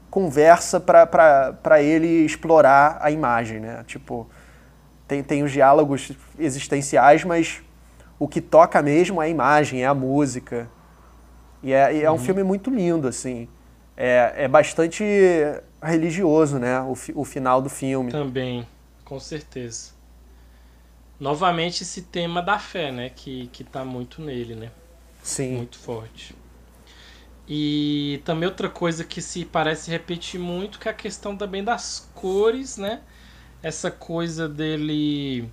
conversa para ele explorar a imagem, né? Tipo, tem, tem os diálogos existenciais, mas o que toca mesmo é a imagem, é a música. E é, e é um uhum. filme muito lindo, assim. É, é bastante religioso, né? O, o final do filme. Também, com certeza. Novamente esse tema da fé, né? Que, que tá muito nele, né? Sim. Muito forte. E também outra coisa que se parece repetir muito, que é a questão também das cores, né? Essa coisa dele.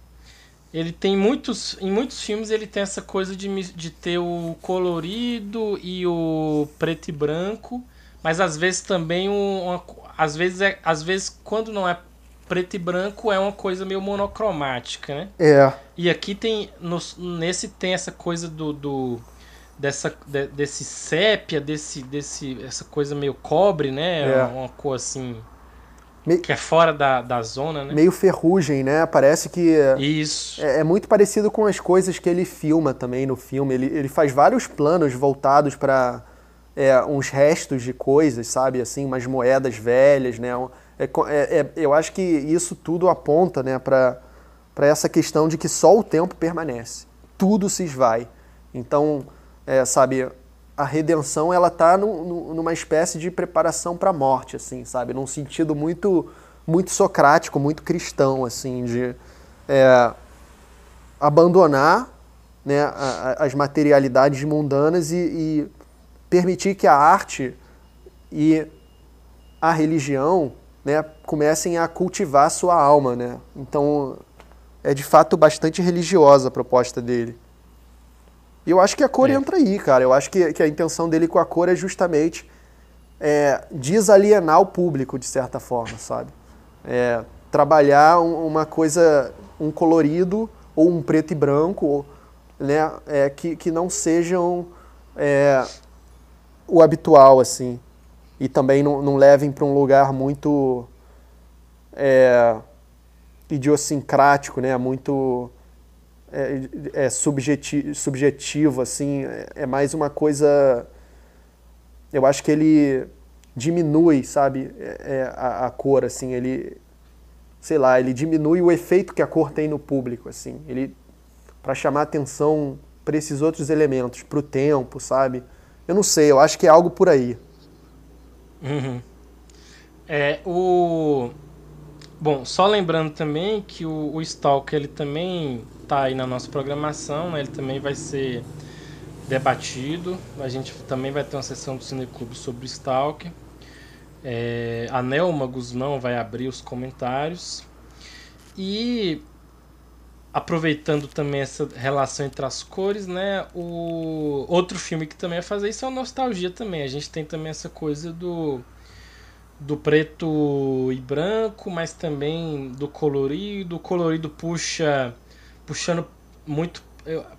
Ele tem muitos. Em muitos filmes ele tem essa coisa de, de ter o colorido e o preto e branco. Mas às vezes também uma, às vezes é, às vezes quando não é preto e branco é uma coisa meio monocromática, né? É. E aqui tem no, nesse tem essa coisa do, do dessa de, desse sépia, desse desse essa coisa meio cobre, né? É. Uma cor assim que é fora da, da zona, né? Meio ferrugem, né? Parece que isso é, é, muito parecido com as coisas que ele filma também no filme. Ele, ele faz vários planos voltados para é, uns restos de coisas, sabe? Assim, umas moedas velhas, né? É, é, é, eu acho que isso tudo aponta, né? Para para essa questão de que só o tempo permanece, tudo se esvai. Então é, sabe, a redenção ela tá no, no, numa espécie de preparação para a morte, assim, sabe, num sentido muito muito socrático, muito cristão, assim, de é, abandonar né, a, as materialidades mundanas e, e, permitir que a arte e a religião né, comecem a cultivar a sua alma, né? Então é de fato bastante religiosa a proposta dele. E eu acho que a cor é. entra aí, cara. Eu acho que, que a intenção dele com a cor é justamente é, desalienar o público, de certa forma, sabe? É, trabalhar um, uma coisa, um colorido ou um preto e branco, né? É, que, que não sejam é, o habitual, assim. E também não, não levem para um lugar muito é, idiosincrático, né? Muito é, é subjetivo, subjetivo, assim, é, é mais uma coisa. Eu acho que ele diminui, sabe, é, é, a, a, cor, assim, ele sei lá, ele diminui o efeito que a cor tem no público, assim. Ele para chamar atenção para esses outros elementos, para o tempo, sabe? Eu não sei, eu acho que é algo por aí. Uhum. É, o... Bom, só lembrando também que o, o Stalker ele também tá aí na nossa programação, né? ele também vai ser debatido. A gente também vai ter uma sessão do Cineclube sobre o Stalker. É, a Nelma Guzmão vai abrir os comentários. E aproveitando também essa relação entre as cores, né? O outro filme que também vai fazer isso é o Nostalgia também. A gente tem também essa coisa do do preto e branco, mas também do colorido. O colorido puxa puxando muito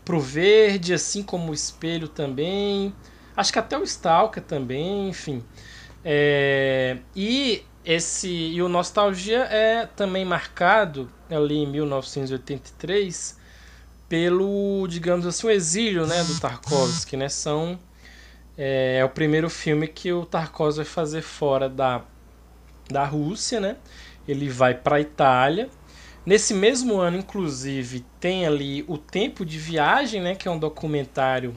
pro verde, assim como o espelho também. Acho que até o Stalker também, enfim. É, e esse e o Nostalgia é também marcado ali em 1983 pelo, digamos assim, o exílio, né, do Tarkovsky, né? São é, é, o primeiro filme que o Tarkovsky vai fazer fora da da Rússia, né? Ele vai para a Itália. Nesse mesmo ano, inclusive, tem ali o Tempo de Viagem, né, que é um documentário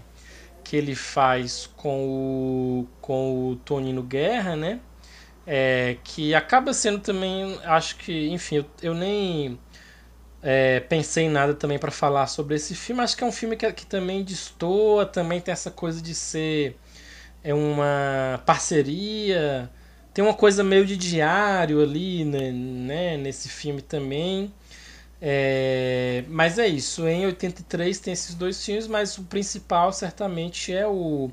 que ele faz com o, com o Tonino Guerra, né? É, que acaba sendo também, acho que, enfim, eu, eu nem é, pensei em nada também para falar sobre esse filme. Acho que é um filme que, que também destoa, também tem essa coisa de ser é uma parceria, tem uma coisa meio de diário ali, né, né nesse filme também. É, mas é isso, em 83 tem esses dois filmes, mas o principal certamente é o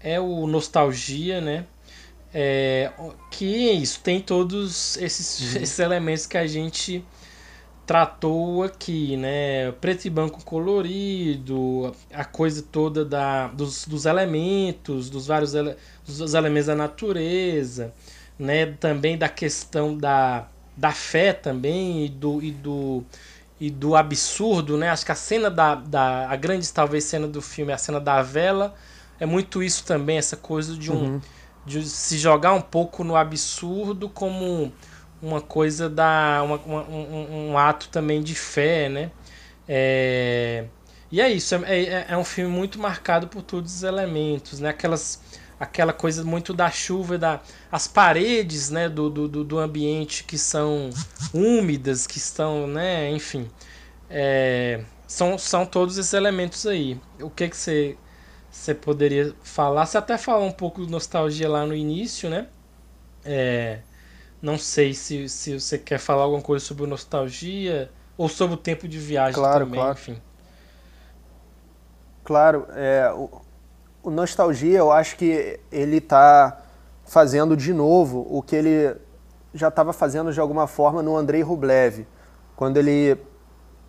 é o Nostalgia, né? É, que é isso, tem todos esses, uhum. esses elementos que a gente tratou aqui, né? Preto e branco colorido, a coisa toda da, dos, dos elementos, dos vários ele, dos elementos da natureza, né? Também da questão da, da fé também e do, e do, e do absurdo, né? Acho que a cena da, da a grande talvez cena do filme, a cena da vela, é muito isso também, essa coisa de um uhum de se jogar um pouco no absurdo como uma coisa da uma, uma, um, um, ato também de fé, né? É, e é isso, é, é, é, um filme muito marcado por todos os elementos, né? Aquelas, aquela coisa muito da chuva, da, as paredes né? do, do, do ambiente que são úmidas, que estão, né? Enfim, é, são, são todos esses elementos aí. O que que você você poderia falar. Você até falou um pouco de nostalgia lá no início, né? É, não sei se, se você quer falar alguma coisa sobre nostalgia ou sobre o tempo de viagem claro, também, claro. enfim. Claro, é, o, o Nostalgia eu acho que ele está fazendo de novo o que ele já estava fazendo de alguma forma no Andrei Rublev, quando ele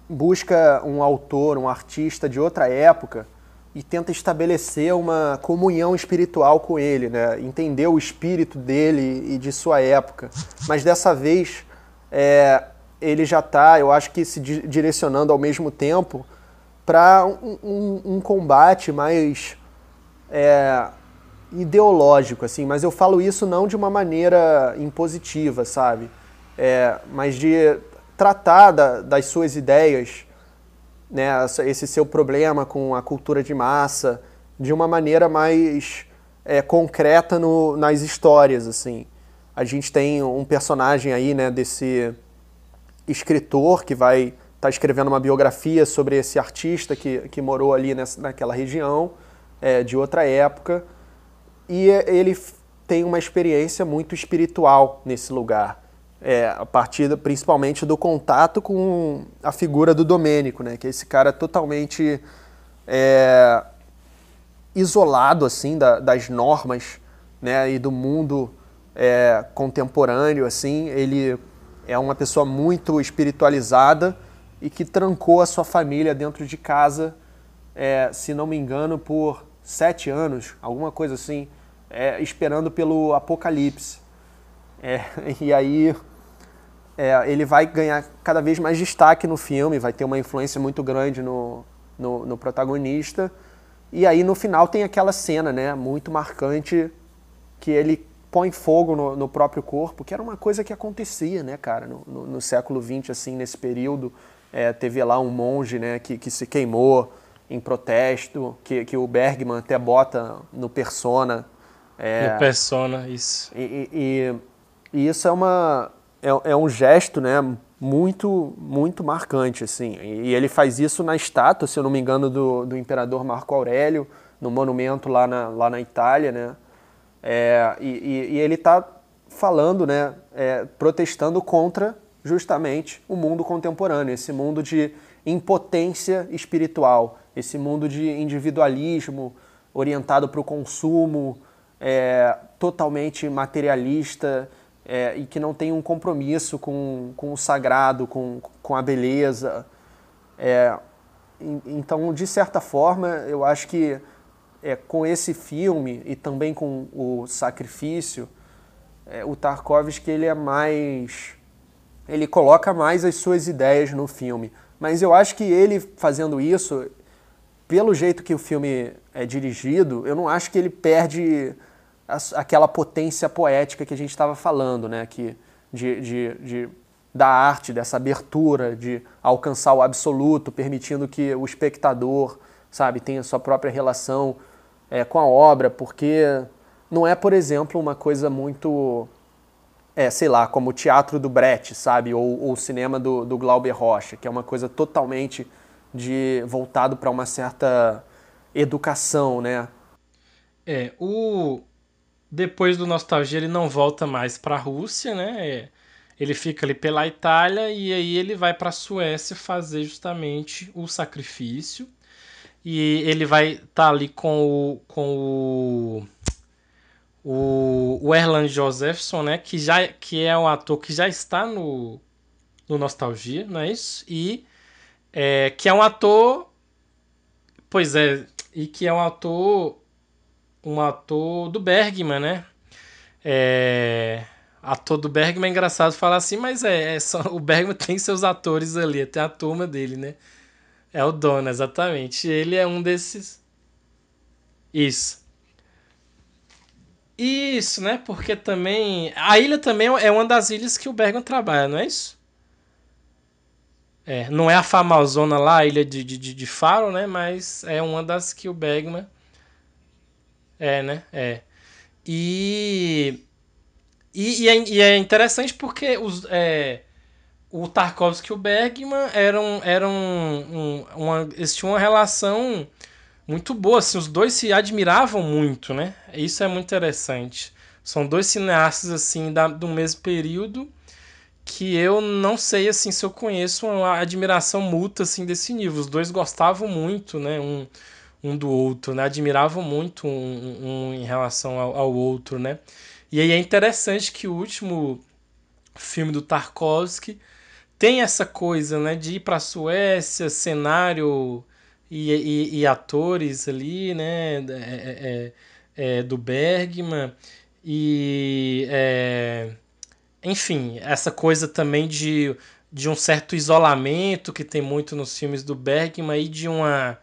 busca um autor, um artista de outra época e tenta estabelecer uma comunhão espiritual com ele, né? entender o espírito dele e de sua época. Mas dessa vez é, ele já está, eu acho que se direcionando ao mesmo tempo para um, um, um, combate mais é, ideológico, assim. Mas eu falo isso não de uma maneira impositiva, sabe? É, mas de tratar da, das suas ideias né, esse seu problema com a cultura de massa de uma maneira mais é, concreta no, nas histórias, assim. A gente tem um personagem aí, né, desse escritor que vai estar tá escrevendo uma biografia sobre esse artista que, que morou ali nessa, naquela região, é, de outra época, e ele tem uma experiência muito espiritual nesse lugar é, a partir principalmente do contato com a figura do Domênico, né? Que é esse cara totalmente é, isolado assim da, das normas, né? E do mundo é, contemporâneo, assim. Ele é uma pessoa muito espiritualizada e que trancou a sua família dentro de casa, é, se não me engano, por sete anos, alguma coisa assim, é, esperando pelo apocalipse. É, e aí é, ele vai ganhar cada vez mais destaque no filme, vai ter uma influência muito grande no, no, no, protagonista. E aí no final tem aquela cena, né, muito marcante, que ele põe fogo no, no, próprio corpo, que era uma coisa que acontecia, né, cara, no, no, no século XX, assim, nesse período. É, teve lá um monge, né, que, que se queimou em protesto, que, que o Bergman até bota no Persona. É, no Persona, isso. E, e, e isso é, uma, é, é, um gesto, né, muito, muito marcante, assim. E, ele faz isso na estátua, se eu não me engano, do, do imperador Marco Aurélio, no monumento lá na, lá na Itália, né? É, e, e, e, ele está falando, né, é, protestando contra justamente o mundo contemporâneo, esse mundo de impotência espiritual, esse mundo de individualismo orientado para o consumo, é, totalmente materialista é, e que não tem um compromisso com, com o sagrado, com, com a beleza. É, então, de certa forma, eu acho que é, com esse filme e também com o Sacrifício, é, o Tarkovsky ele é mais ele coloca mais as suas ideias no filme. Mas eu acho que ele fazendo isso, pelo jeito que o filme é dirigido, eu não acho que ele perde aquela potência poética que a gente estava falando, né? Que, de, de, de, da arte, dessa abertura, de alcançar o absoluto, permitindo que o espectador, sabe, tenha sua própria relação é, com a obra, porque não é, por exemplo, uma coisa muito, é, sei lá, como o teatro do Brecht, sabe, ou, ou o cinema do, do Glauber Rocha, que é uma coisa totalmente de voltado para uma certa educação, né? É, o depois do Nostalgia ele não volta mais para a Rússia, né? É, ele fica ali pela Itália e aí ele vai para a Suécia fazer justamente o sacrifício. E ele vai estar tá ali com o, com o, o, o Erland Josephson, né? Que, já, que é um ator que já está no, no Nostalgia, não é isso? E é, que é um ator. Pois é, e que é um ator. Um ator do Bergman, né? É, ator do Bergman é engraçado falar assim, mas é, é só, o Bergman tem seus atores ali, tem a turma dele, né? É o dono, exatamente. Ele é um desses. Isso. Isso, né? Porque também. A ilha também é uma das ilhas que o Bergman trabalha, não é isso? É, não é a famosona lá, a ilha de, de, de Faro, né? Mas é uma das que o Bergman. É, né? É. E. E, e, é, e é interessante porque os. É, o Tarkovsky e o Bergman eram, eram um, uma, eles tinham uma relação muito boa, assim, os dois se admiravam muito, né? Isso é muito interessante. São dois cineastas assim da, do mesmo período que eu não sei assim se eu conheço uma admiração mútua assim desse nível. Os dois gostavam muito, né, um, um do outro, né? Admiravam muito um, um em relação ao, ao outro, né? E aí é interessante que o último filme do Tarkovsky tem essa coisa, né, de ir para a Suécia, cenário e, e, e, atores ali, né, é, é, é, é do Bergman e é, enfim, essa coisa também de, de um certo isolamento que tem muito nos filmes do Bergman e de uma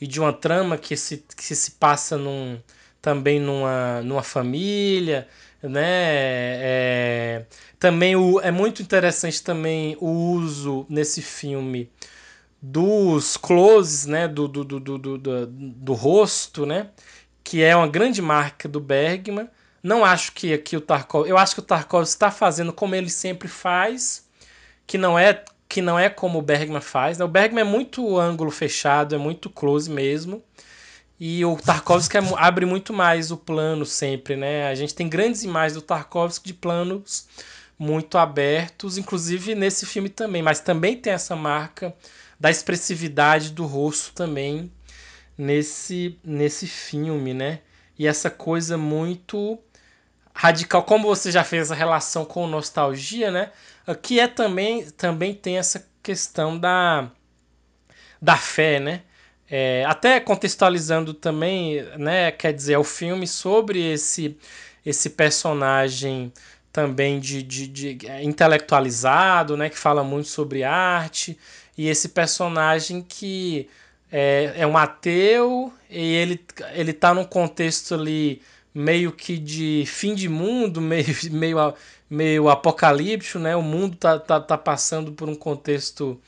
e de uma trama que se, que se passa num, também numa, numa família, né? É, também o, é muito interessante também o uso nesse filme dos closes, né? Do, do, do, do, do, do, rosto, né? Que é uma grande marca do Bergman. Não acho que aqui o Tarkov. Eu acho que o Tarkov está fazendo como ele sempre faz, que não é que não é como o Bergman faz. Né? O Bergman é muito ângulo fechado, é muito close mesmo. E o Tarkovsky abre muito mais o plano sempre, né? A gente tem grandes imagens do Tarkovsky de planos muito abertos, inclusive nesse filme também, mas também tem essa marca da expressividade do rosto também nesse nesse filme, né? E essa coisa muito radical, como você já fez a relação com nostalgia, né? Aqui é também também tem essa questão da da fé, né? É, até contextualizando também, né, quer dizer, é o filme sobre esse, esse personagem também de, de, de, intelectualizado, né, que fala muito sobre arte, e esse personagem que é, é um ateu e ele, ele tá num contexto ali meio que de fim de mundo, meio, meio, meio apocalíptico, né? O mundo tá, tá, tá passando por um contexto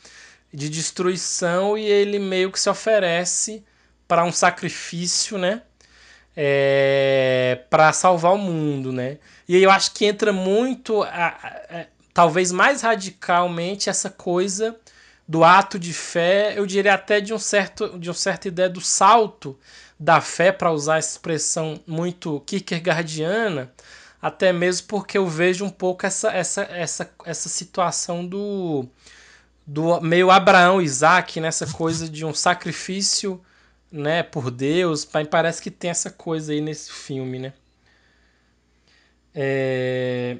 de destruição e ele meio que se oferece para um sacrifício, né? É, para salvar o mundo, né? E eu acho que entra muito, a, a, a, talvez mais radicalmente, essa coisa do ato de fé, eu diria até de um certo, de uma certa ideia do salto da fé, para usar essa expressão muito Kierkegaardiana, até mesmo porque eu vejo um pouco essa, essa, essa, essa situação do, do meio Abraão, Isaac, nessa coisa de um sacrifício né, por Deus, parece que tem essa coisa aí nesse filme, né? É...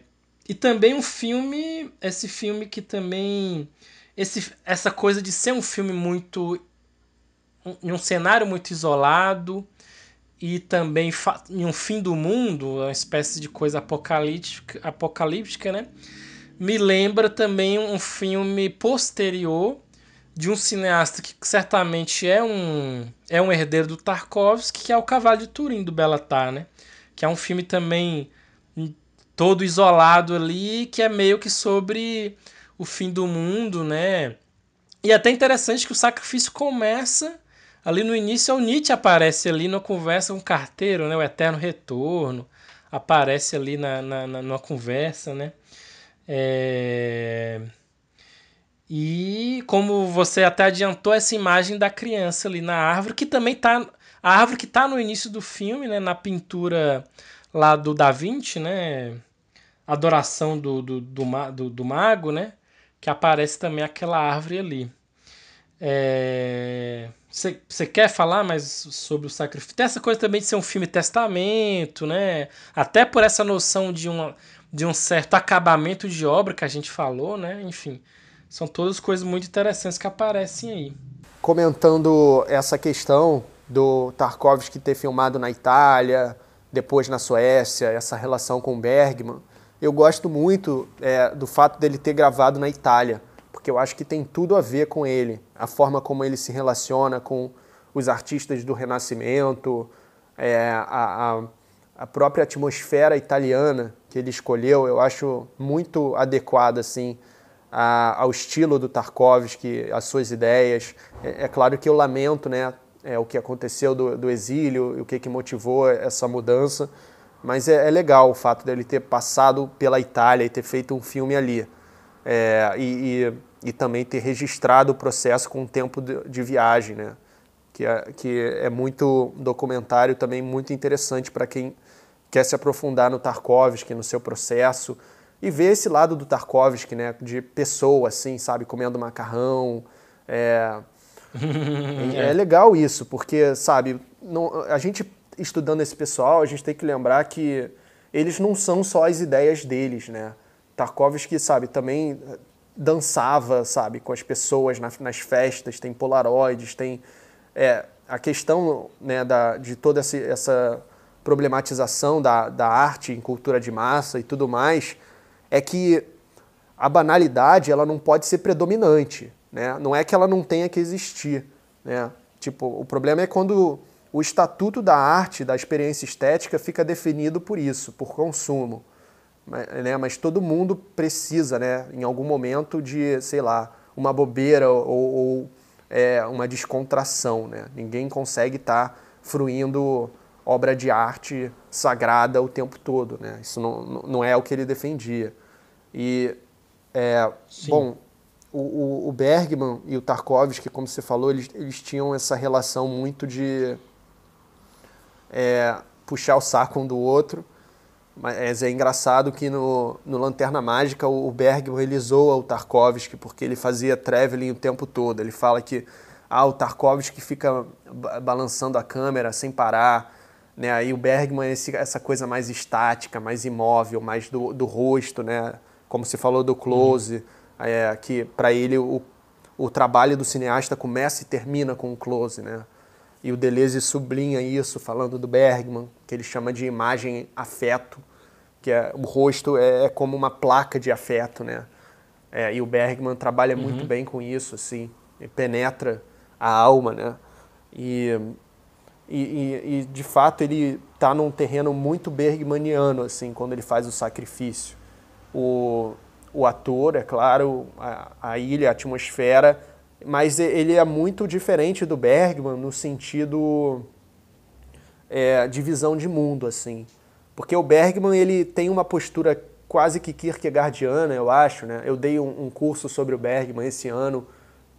E também um filme, esse filme que também esse, essa coisa de ser um filme muito em um cenário muito isolado e também em um fim do mundo, uma espécie de coisa apocalíptica, apocalíptica, né? Me lembra também um filme posterior de um cineasta que certamente é um é um herdeiro do Tarkovsky, que é o Cavalo de Turim do Belatar, né? Que é um filme também todo isolado ali, que é meio que sobre o fim do mundo, né? E é até interessante que o sacrifício começa ali no início, o Nietzsche aparece ali na conversa com o carteiro, né? O eterno retorno aparece ali na, na, na, conversa, né? É... E como você até adiantou essa imagem da criança ali na árvore, que também tá a árvore que está no início do filme, né, na pintura lá do Da Vinci, né, adoração do, do, do, do, do mago, né, que aparece também aquela árvore ali. Você quer falar mais sobre o sacrifício? Tem essa coisa também de ser um filme testamento, né? Até por essa noção de, uma, de um certo acabamento de obra que a gente falou, né? Enfim, são todas coisas muito interessantes que aparecem aí. Comentando essa questão do Tarkovsky ter filmado na Itália, depois na Suécia, essa relação com Bergman, eu gosto muito é, do fato dele ter gravado na Itália, porque eu acho que tem tudo a ver com ele, a forma como ele se relaciona com os artistas do Renascimento, é, a, a, a própria atmosfera italiana que ele escolheu, eu acho muito adequada assim a, ao estilo do Tarkovsky, às suas ideias. É, é, claro que eu lamento né, é, o que aconteceu do, do exílio o que, que motivou essa mudança, mas é, é, legal o fato dele ter passado pela Itália e ter feito um filme ali. É, e, e, e, também ter registrado o processo com o tempo de, de viagem, né? Que é, que é muito um documentário também muito interessante para quem quer se aprofundar no Tarkovsky, no seu processo, e ver esse lado do Tarkovsky, né, de pessoa, assim, sabe, comendo macarrão. É, é. é legal isso, porque, sabe, não, a gente estudando esse pessoal, a gente tem que lembrar que eles não são só as ideias deles, né? Tarkovsky, sabe, também dançava, sabe, com as pessoas nas, nas festas, tem polaroides, tem é, a questão né, da, de toda essa, essa problematização da, da arte em cultura de massa e tudo mais, é que a banalidade ela não pode ser predominante, né? Não é que ela não tenha que existir, né? Tipo, o problema é quando o estatuto da arte, da experiência estética fica definido por isso, por consumo, né? Mas todo mundo precisa, né? Em algum momento de, sei lá, uma bobeira ou, ou é, uma descontração, né? Ninguém consegue estar tá fruindo obra de arte sagrada o tempo todo, né? Isso não, não é o que ele defendia. E, é, bom, o, o, Bergman e o Tarkovsky, como você falou, eles, eles tinham essa relação muito de é, puxar o saco um do outro. Mas é engraçado que no, no Lanterna Mágica o Bergman ele zoa o Tarkovsky porque ele fazia traveling o tempo todo. Ele fala que ah, o Tarkovsky fica balançando a câmera sem parar, né? Aí o Bergman, esse, essa coisa mais estática, mais imóvel, mais do, do rosto, né? como se falou do close, uhum. é, que para ele o, o trabalho do cineasta começa e termina com o close. Né? E o Deleuze sublinha isso, falando do Bergman, que ele chama de imagem afeto, que é, o rosto é, é como uma placa de afeto. Né? É, e o Bergman trabalha uhum. muito bem com isso, assim, penetra a alma. Né? E e, e, de fato ele tá num terreno muito bergmaniano, assim, quando ele faz o sacrifício. O, o ator, é claro, a, a ilha, a atmosfera, mas ele é muito diferente do Bergman no sentido é, de visão de mundo, assim. Porque o Bergman, ele tem uma postura quase que Kierkegaardiana, eu acho, né? Eu dei um, um curso sobre o Bergman esse ano,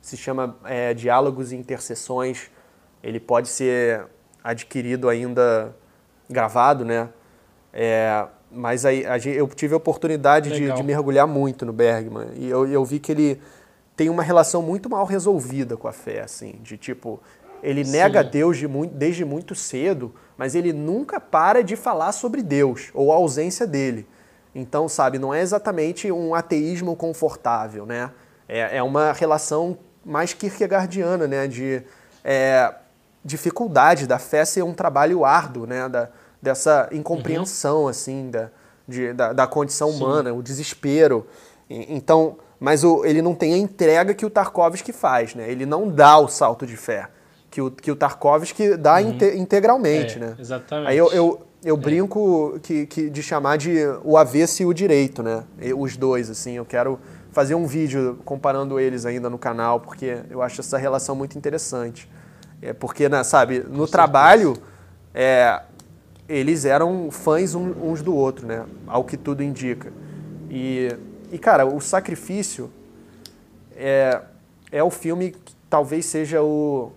se chama é, Diálogos e Interseções. Ele pode ser adquirido ainda gravado, né? É, mas aí eu tive a oportunidade de, de, mergulhar muito no Bergman e eu, eu, vi que ele tem uma relação muito mal resolvida com a fé, assim, de tipo ele Sim. nega Deus de muito, desde muito cedo, mas ele nunca para de falar sobre Deus ou a ausência dele. Então, sabe, não é exatamente um ateísmo confortável, né? É, é uma relação mais kierkegaardiana, né? De é, dificuldade da fé ser um trabalho árduo, né? Da, dessa incompreensão, uhum. assim, da, de, da, da, condição Sim. humana, o desespero. Então, mas o, ele não tem a entrega que o Tarkovsky faz, né? Ele não dá o salto de fé que o, que o Tarkovsky dá uhum. inte, integralmente, é, né? Exatamente. Aí eu, eu, eu é. brinco que, que, de chamar de o avesso e o direito, né? Os dois, assim. Eu quero fazer um vídeo comparando eles ainda no canal, porque eu acho essa relação muito interessante. É porque, né, sabe, no Com trabalho, é, eles eram fãs uns do outro, né? Ao que tudo indica. E, e cara, o Sacrifício é, é o filme que talvez seja o,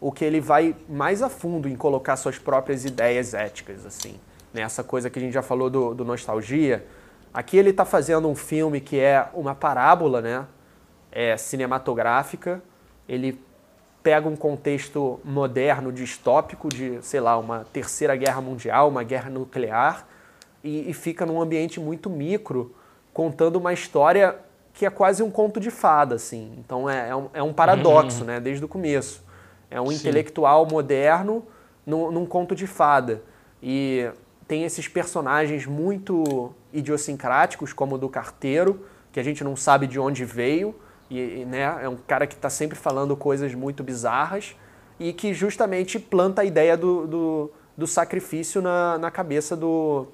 o que ele vai mais a fundo em colocar suas próprias ideias éticas, assim. Nessa né? coisa que a gente já falou do, do nostalgia. Aqui ele está fazendo um filme que é uma parábola, né? É cinematográfica. Ele pega um contexto moderno, distópico, de, sei lá, uma terceira guerra mundial, uma guerra nuclear, e, e fica num ambiente muito micro, contando uma história que é quase um conto de fada, assim. Então é, é, um, é um paradoxo, uhum. né? Desde o começo. É um Sim. intelectual moderno num, num conto de fada. E tem esses personagens muito idiosincráticos, como o do carteiro, que a gente não sabe de onde veio, e, né, é um cara que está sempre falando coisas muito bizarras e que justamente planta a ideia do, do, do sacrifício na, na cabeça do,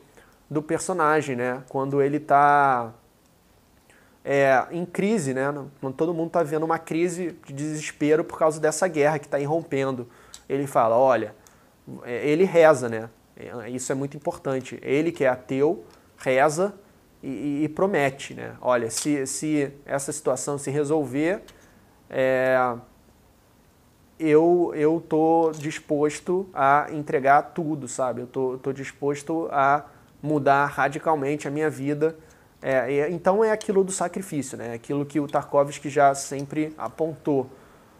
do personagem, né? Quando ele está é, em crise, né? Quando todo mundo está vendo uma crise de desespero por causa dessa guerra que está irrompendo. Ele fala, olha, é, ele reza, né? É, isso é muito importante. Ele que é ateu, reza e, e promete, né? Olha, se, se essa situação se resolver, é, eu eu tô disposto a entregar tudo, sabe? Eu tô, tô disposto a mudar radicalmente a minha vida é, então é aquilo do sacrifício, né? aquilo que o Tarkovsky já sempre apontou,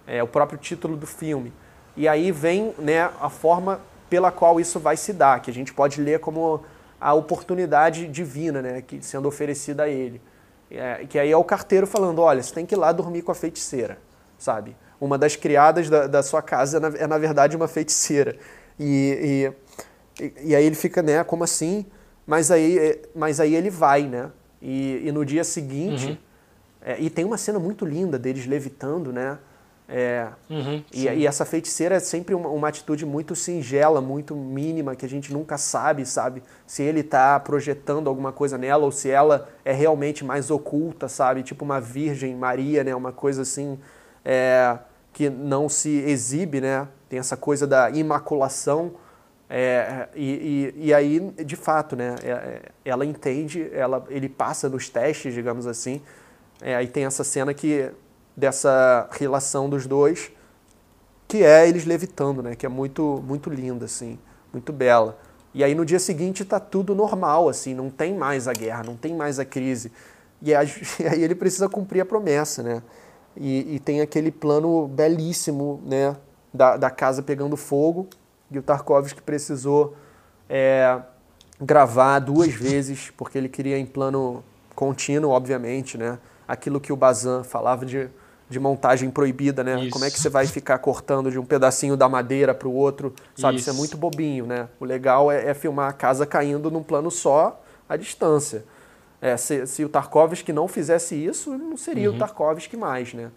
é o próprio título do filme. E aí vem né, a forma pela qual isso vai se dar, que a gente pode ler como a oportunidade divina né, que, sendo oferecida a ele. É, que aí é o carteiro falando, olha, você tem que ir lá dormir com a feiticeira, sabe? Uma das criadas da, da sua casa é na, é, na verdade, uma feiticeira. E, e, e aí ele fica, né, como assim? Mas aí, mas aí ele vai, né? E, e no dia seguinte. Uhum. É, e tem uma cena muito linda deles levitando, né? É, uhum, e, e, essa feiticeira é sempre uma, uma, atitude muito singela, muito mínima, que a gente nunca sabe, sabe? Se ele está projetando alguma coisa nela ou se ela é realmente mais oculta, sabe? Tipo uma Virgem Maria, né? Uma coisa assim é, que não se exibe, né? Tem essa coisa da imaculação é, e, e, e, aí, de fato, né, é, é, ela entende, ela, ele passa nos testes, digamos assim. É, aí tem essa cena que dessa relação dos dois, que é eles levitando, né, que é muito muito linda assim, muito bela. E aí no dia seguinte está tudo normal, assim, não tem mais a guerra, não tem mais a crise. E aí, ele precisa cumprir a promessa, né? E, e tem aquele plano belíssimo, né, da, da casa pegando fogo e o Tarkovsky precisou é, gravar duas vezes, porque ele queria em plano contínuo, obviamente, né? Aquilo que o Bazan falava de, de montagem proibida, né? Isso. Como é que você vai ficar cortando de um pedacinho da madeira para o outro, sabe? Isso. Isso. é muito bobinho, né? O legal é, é, filmar a casa caindo num plano só, à distância. É, se, se o Tarkovsky não fizesse isso, não seria uhum. o Tarkovsky mais, né?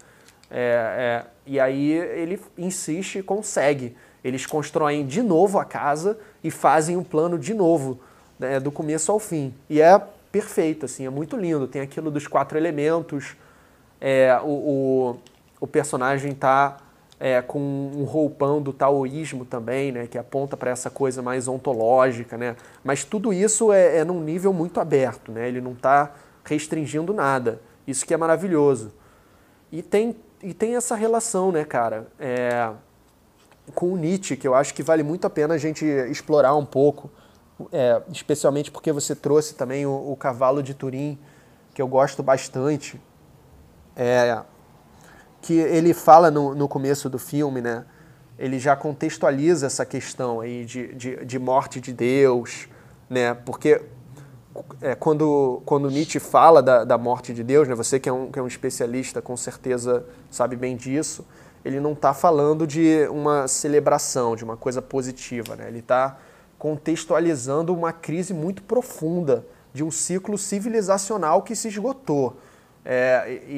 É, é, e aí ele insiste e consegue Eles constroem de novo a casa e fazem um plano de novo, né, do começo ao fim. E é perfeito, assim, é muito lindo. Tem aquilo dos quatro elementos, é, o, o, o personagem está é, com um roupão do taoísmo também, né, que aponta para essa coisa mais ontológica, né? Mas tudo isso é, é num nível muito aberto, né? Ele não está restringindo nada. Isso que é maravilhoso. E tem, e tem essa relação, né, cara? É, com o Nietzsche, que eu acho que vale muito a pena a gente explorar um pouco, é, especialmente porque você trouxe também o, o, Cavalo de Turim, que eu gosto bastante, é, que ele fala no, no começo do filme, né? Ele já contextualiza essa questão aí de, de, de morte de Deus, né? Porque é, quando, quando Nietzsche fala da, da morte de Deus, né? Você que é, um, que é um especialista, com certeza sabe bem disso ele não está falando de uma celebração, de uma coisa positiva, né? ele está contextualizando uma crise muito profunda de um ciclo civilizacional que se esgotou. É, e,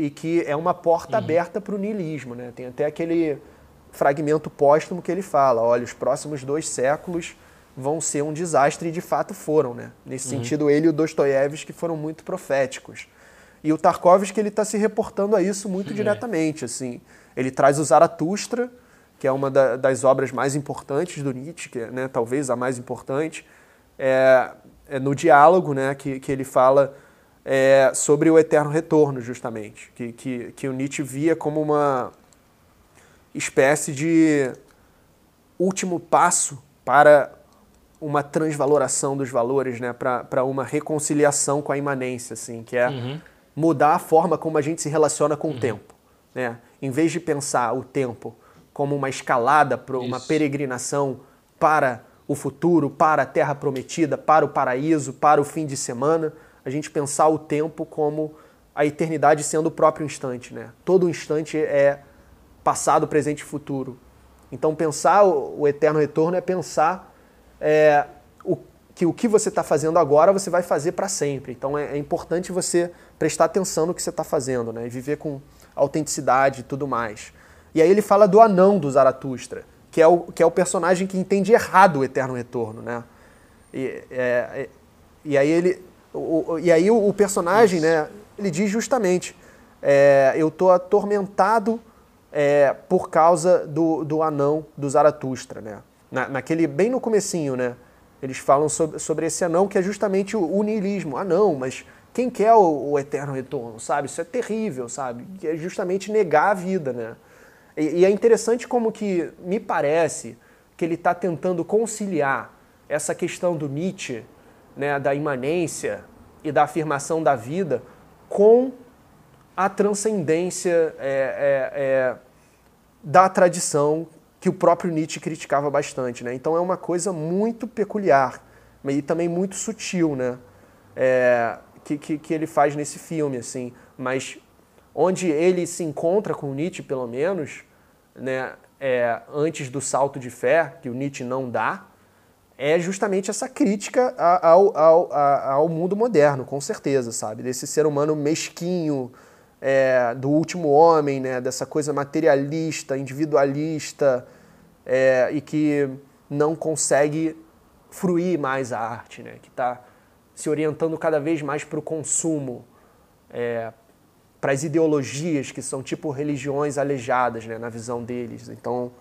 e, e, que é uma porta uhum. aberta para o niilismo. Né? Tem até aquele fragmento póstumo que ele fala: olha, os próximos dois séculos vão ser um desastre, e de fato foram. Né? Nesse uhum. sentido, ele e o Dostoiévski foram muito proféticos. E o Tarkovsky está se reportando a isso muito uhum. diretamente. assim. Ele traz o Zaratustra, que é uma da, das obras mais importantes do Nietzsche, que é, né, talvez a mais importante, é, é no diálogo né, que, que ele fala é, sobre o eterno retorno, justamente, que, que, que o Nietzsche via como uma espécie de último passo para uma transvaloração dos valores, né, para uma reconciliação com a imanência, assim, que é uhum. mudar a forma como a gente se relaciona com uhum. o tempo. Né? em vez de pensar o tempo como uma escalada para uma peregrinação para o futuro, para a terra prometida, para o paraíso, para o fim de semana, a gente pensar o tempo como a eternidade sendo o próprio instante, né? Todo instante é passado, presente e futuro. Então pensar o, eterno retorno é pensar é, o, que o que você está fazendo agora você vai fazer para sempre. Então é, é, importante você prestar atenção no que você está fazendo, né? E viver com autenticidade e tudo mais. E aí ele fala do anão do Zaratustra, que é o, que é o personagem que entende errado o eterno retorno, né? E, é, e aí ele. O, e aí o, o personagem, Isso. né, ele diz justamente, é, eu estou atormentado é, por causa do, do anão do Zaratustra, né? Na, naquele, bem no comecinho, né? Eles falam sobre, sobre esse anão que é justamente o, o niilismo. Ah, não, mas quem quer o, o, eterno retorno, sabe? Isso é terrível, sabe? Que é justamente negar a vida, né? E, e é interessante como que me parece que ele está tentando conciliar essa questão do Nietzsche, né, da imanência e da afirmação da vida, com a transcendência é, é, é, da tradição que o próprio Nietzsche criticava bastante, né? Então é uma coisa muito peculiar e também muito sutil, né? É, que, que, que ele faz nesse filme, assim. Mas onde ele se encontra com Nietzsche, pelo menos, né, é, antes do salto de fé, que o Nietzsche não dá, é justamente essa crítica ao, ao, ao mundo moderno, com certeza, sabe? Desse ser humano mesquinho, é, do último homem, né? dessa coisa materialista, individualista, é, e que não consegue fruir mais a arte, né? que está se orientando cada vez mais para o consumo, é, para as ideologias que são tipo religiões alejadas, né, na visão deles. Então,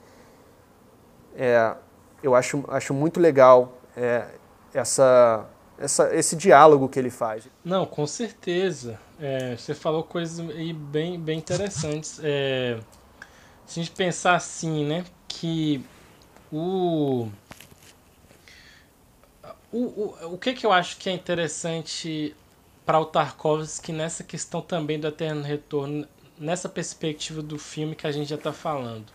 é, eu acho, acho muito legal é, essa, essa, esse diálogo que ele faz. Não, com certeza. É, você falou coisas bem, bem interessantes. É, se a gente pensar assim, né, que o o, o, o que, que eu acho que é interessante para o Tarkovsky nessa questão também do Eterno Retorno, nessa perspectiva do filme que a gente já está falando?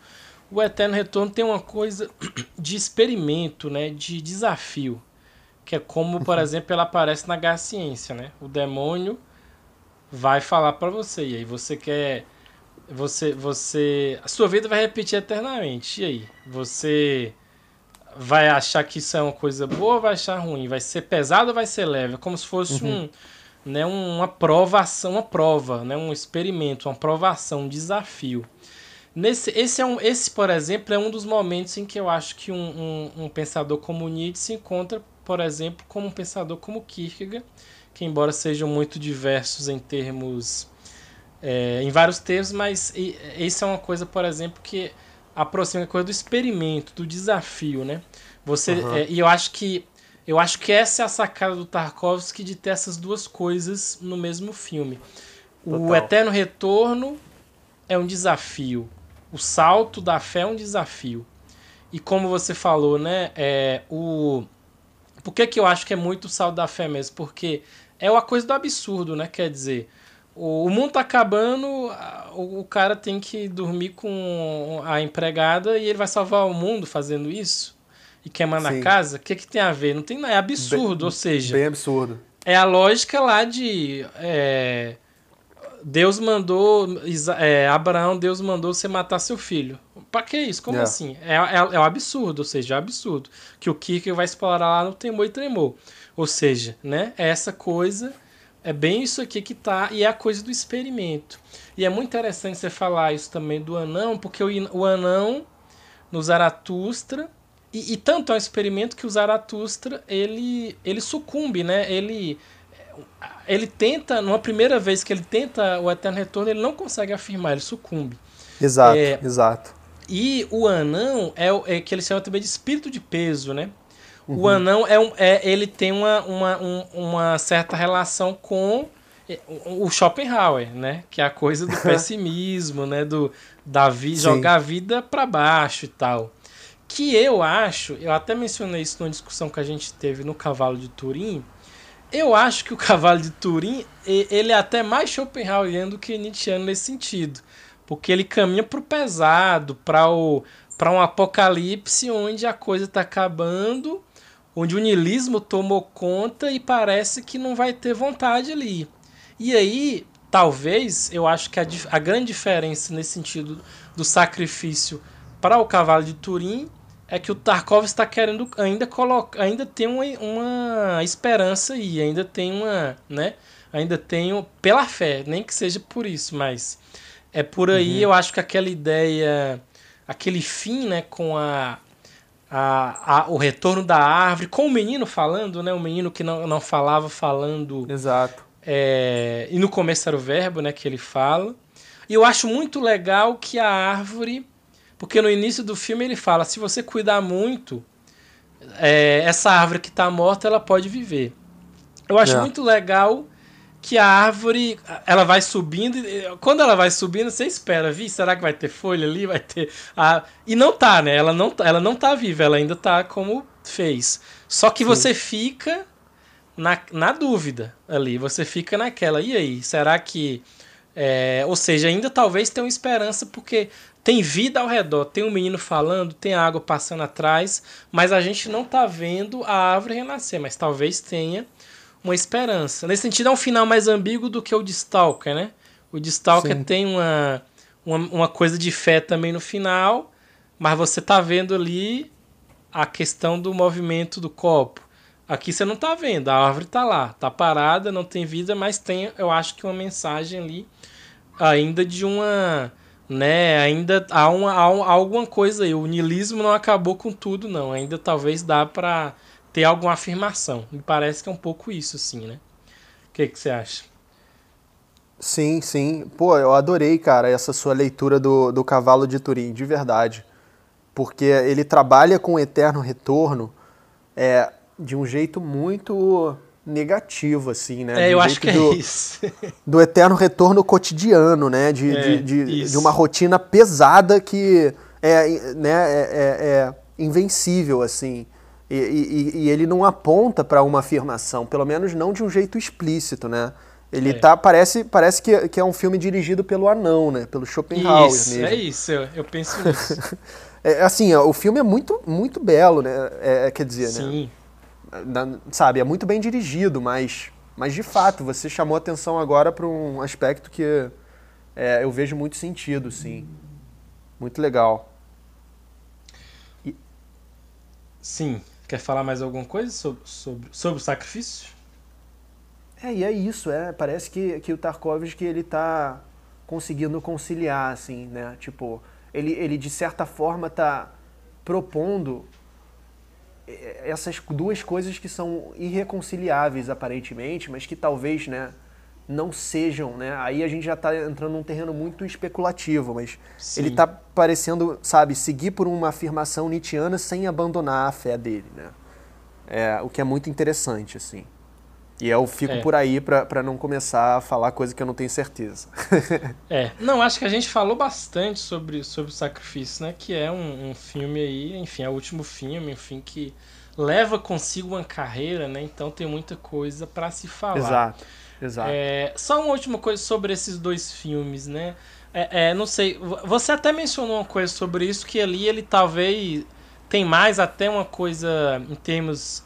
O Eterno Retorno tem uma coisa de experimento, né, de desafio, que é como, por uhum. exemplo, ela aparece na Garra Ciência, né? O demônio vai falar para você e aí você quer você você a sua vida vai repetir eternamente. E aí, você vai achar que isso é uma coisa boa ou vai achar ruim? Vai ser pesado ou vai ser leve? É como se fosse uhum. um, né, uma provação, uma prova, né, um experimento, uma provação, um desafio. Nesse, esse, é um, esse, por exemplo, é um dos momentos em que eu acho que um, um, um pensador como Nietzsche se encontra, por exemplo, como um pensador como Kierkegaard, que embora sejam muito diversos em termos é, em vários termos, mas isso é uma coisa, por exemplo, que aproxima a coisa do experimento, do desafio, né? Você uhum. é, e eu acho que eu acho que essa é a sacada do Tarkovsky de ter essas duas coisas no mesmo filme. Total. O Eterno Retorno é um desafio. O salto da fé é um desafio. E como você falou, né? É, o... Por que, que eu acho que é muito o salto da fé mesmo? Porque é uma coisa do absurdo, né? Quer dizer, o, mundo tá acabando, o, cara tem que dormir com a empregada e ele vai salvar o mundo fazendo isso? E queimar na casa? O que, que tem a ver? Não tem É absurdo, bem, ou seja. Bem absurdo. É a lógica lá de. É, Deus mandou. É, Abraão, Deus mandou você matar seu filho. Pra que isso? Como yeah. assim? É, é, é um absurdo, ou seja, é um absurdo. Que o Kirk vai explorar lá no Temor e Tremor. Ou seja, né? É essa coisa é bem isso aqui que tá, e é a coisa do experimento. E é muito interessante você falar isso também do anão, porque o, o anão no Zaratustra, e, e, tanto é um experimento que o Zaratustra ele, ele sucumbe, né? Ele, ele tenta, numa primeira vez que ele tenta o Eterno Retorno, ele não consegue afirmar, ele sucumbe. Exato, é, exato. E o anão é, é que ele chama também de espírito de peso, né? Uhum. O anão é, um, é ele tem uma, uma, um, uma certa relação com o Schopenhauer, né? Que é a coisa do pessimismo, né? Do da vi, jogar a vida para baixo e tal. Que eu acho, eu até mencionei isso numa discussão que a gente teve no Cavalo de Turim. Eu acho que o Cavalo de Turim ele é até mais Schopenhaueriano do que Nietzscheano nesse sentido, porque ele caminha para o pesado, para o para um apocalipse onde a coisa está acabando onde o niilismo tomou conta e parece que não vai ter vontade ali. E aí, talvez, eu acho que a, a grande diferença nesse sentido do sacrifício para o cavalo de Turim é que o Tarkov está querendo ainda colocar, ainda tem uma, uma esperança aí, ainda tem uma, né? Ainda tem pela fé, nem que seja por isso, mas é por aí. Uhum. Eu acho que aquela ideia, aquele fim, né, com a a, a, o retorno da árvore, com o menino falando, né? O menino que não, não falava falando. Exato. É, e no começo era o verbo, né? Que ele fala. E eu acho muito legal que a árvore. Porque no início do filme ele fala: se você cuidar muito, é, essa árvore que está morta, ela pode viver. Eu acho é. muito legal que a árvore ela vai subindo quando ela vai subindo você espera vi será que vai ter folha ali? Vai ter a e não tá né? Ela não tá, ela não tá viva ela ainda tá como fez. Só que Sim. você fica na, na dúvida ali você fica naquela e aí será que é, ou seja ainda talvez tenha uma esperança porque tem vida ao redor tem um menino falando tem água passando atrás mas a gente não tá vendo a árvore renascer mas talvez tenha uma esperança. Nesse sentido, é um final mais ambíguo do que o de Stalker, né? O de Stalker Sim. tem uma, uma, uma, coisa de fé também no final, mas você tá vendo ali a questão do movimento do copo. Aqui você não tá vendo, a árvore tá lá, tá parada, não tem vida, mas tem, eu acho que uma mensagem ali ainda de uma, né, ainda há, uma, há alguma coisa aí, o niilismo não acabou com tudo não, ainda talvez dá para ter alguma afirmação. Me parece que é um pouco isso, assim, né? O que, que você acha? Sim, sim. Pô, eu adorei, cara, essa sua leitura do, do Cavalo de Turim, de verdade. Porque ele trabalha com o eterno retorno é, de um jeito muito negativo, assim, né? É, eu acho que é do, é isso. do eterno retorno cotidiano, né? De, é, de, de, de, uma rotina pesada que é, né, é, é, é invencível, assim. E, e, e ele não aponta para uma afirmação, pelo menos não de um jeito explícito, né? Ele é. tá, parece, parece que, que é um filme dirigido pelo anão, né? Pelo Schopenhauer isso, mesmo. É isso, eu, penso nisso. é, assim, o filme é muito, muito belo, né? É, é quer dizer, né? Sim. né? sabe, é muito bem dirigido, mas, mas de fato, você chamou atenção agora para um aspecto que é, eu vejo muito sentido, sim. Muito legal. E... Sim. Quer falar mais alguma coisa sobre, sobre, sobre o sacrifício? É, e é isso, é, parece que, que o Tarkovsky ele tá conseguindo conciliar, assim, né? Tipo, ele, ele de certa forma está propondo é, essas duas coisas que são irreconciliáveis aparentemente, mas que talvez, né, não sejam, né? Aí a gente já está entrando num terreno muito especulativo, mas Sim. ele está parecendo, sabe, seguir por uma afirmação nietzschiana sem abandonar a fé dele, né? É, o que é muito interessante, assim. E eu fico é. por aí para não começar a falar coisa que eu não tenho certeza. é, não, acho que a gente falou bastante sobre, sobre o Sacrifício, né? Que é um, um filme aí, enfim, é o último filme, enfim, que leva consigo uma carreira, né? Então tem muita coisa para se falar. Exato, exato. É, só uma última coisa sobre esses dois filmes, né? É, é, não sei, você até mencionou uma coisa sobre isso, que ali ele talvez tem mais até uma coisa em termos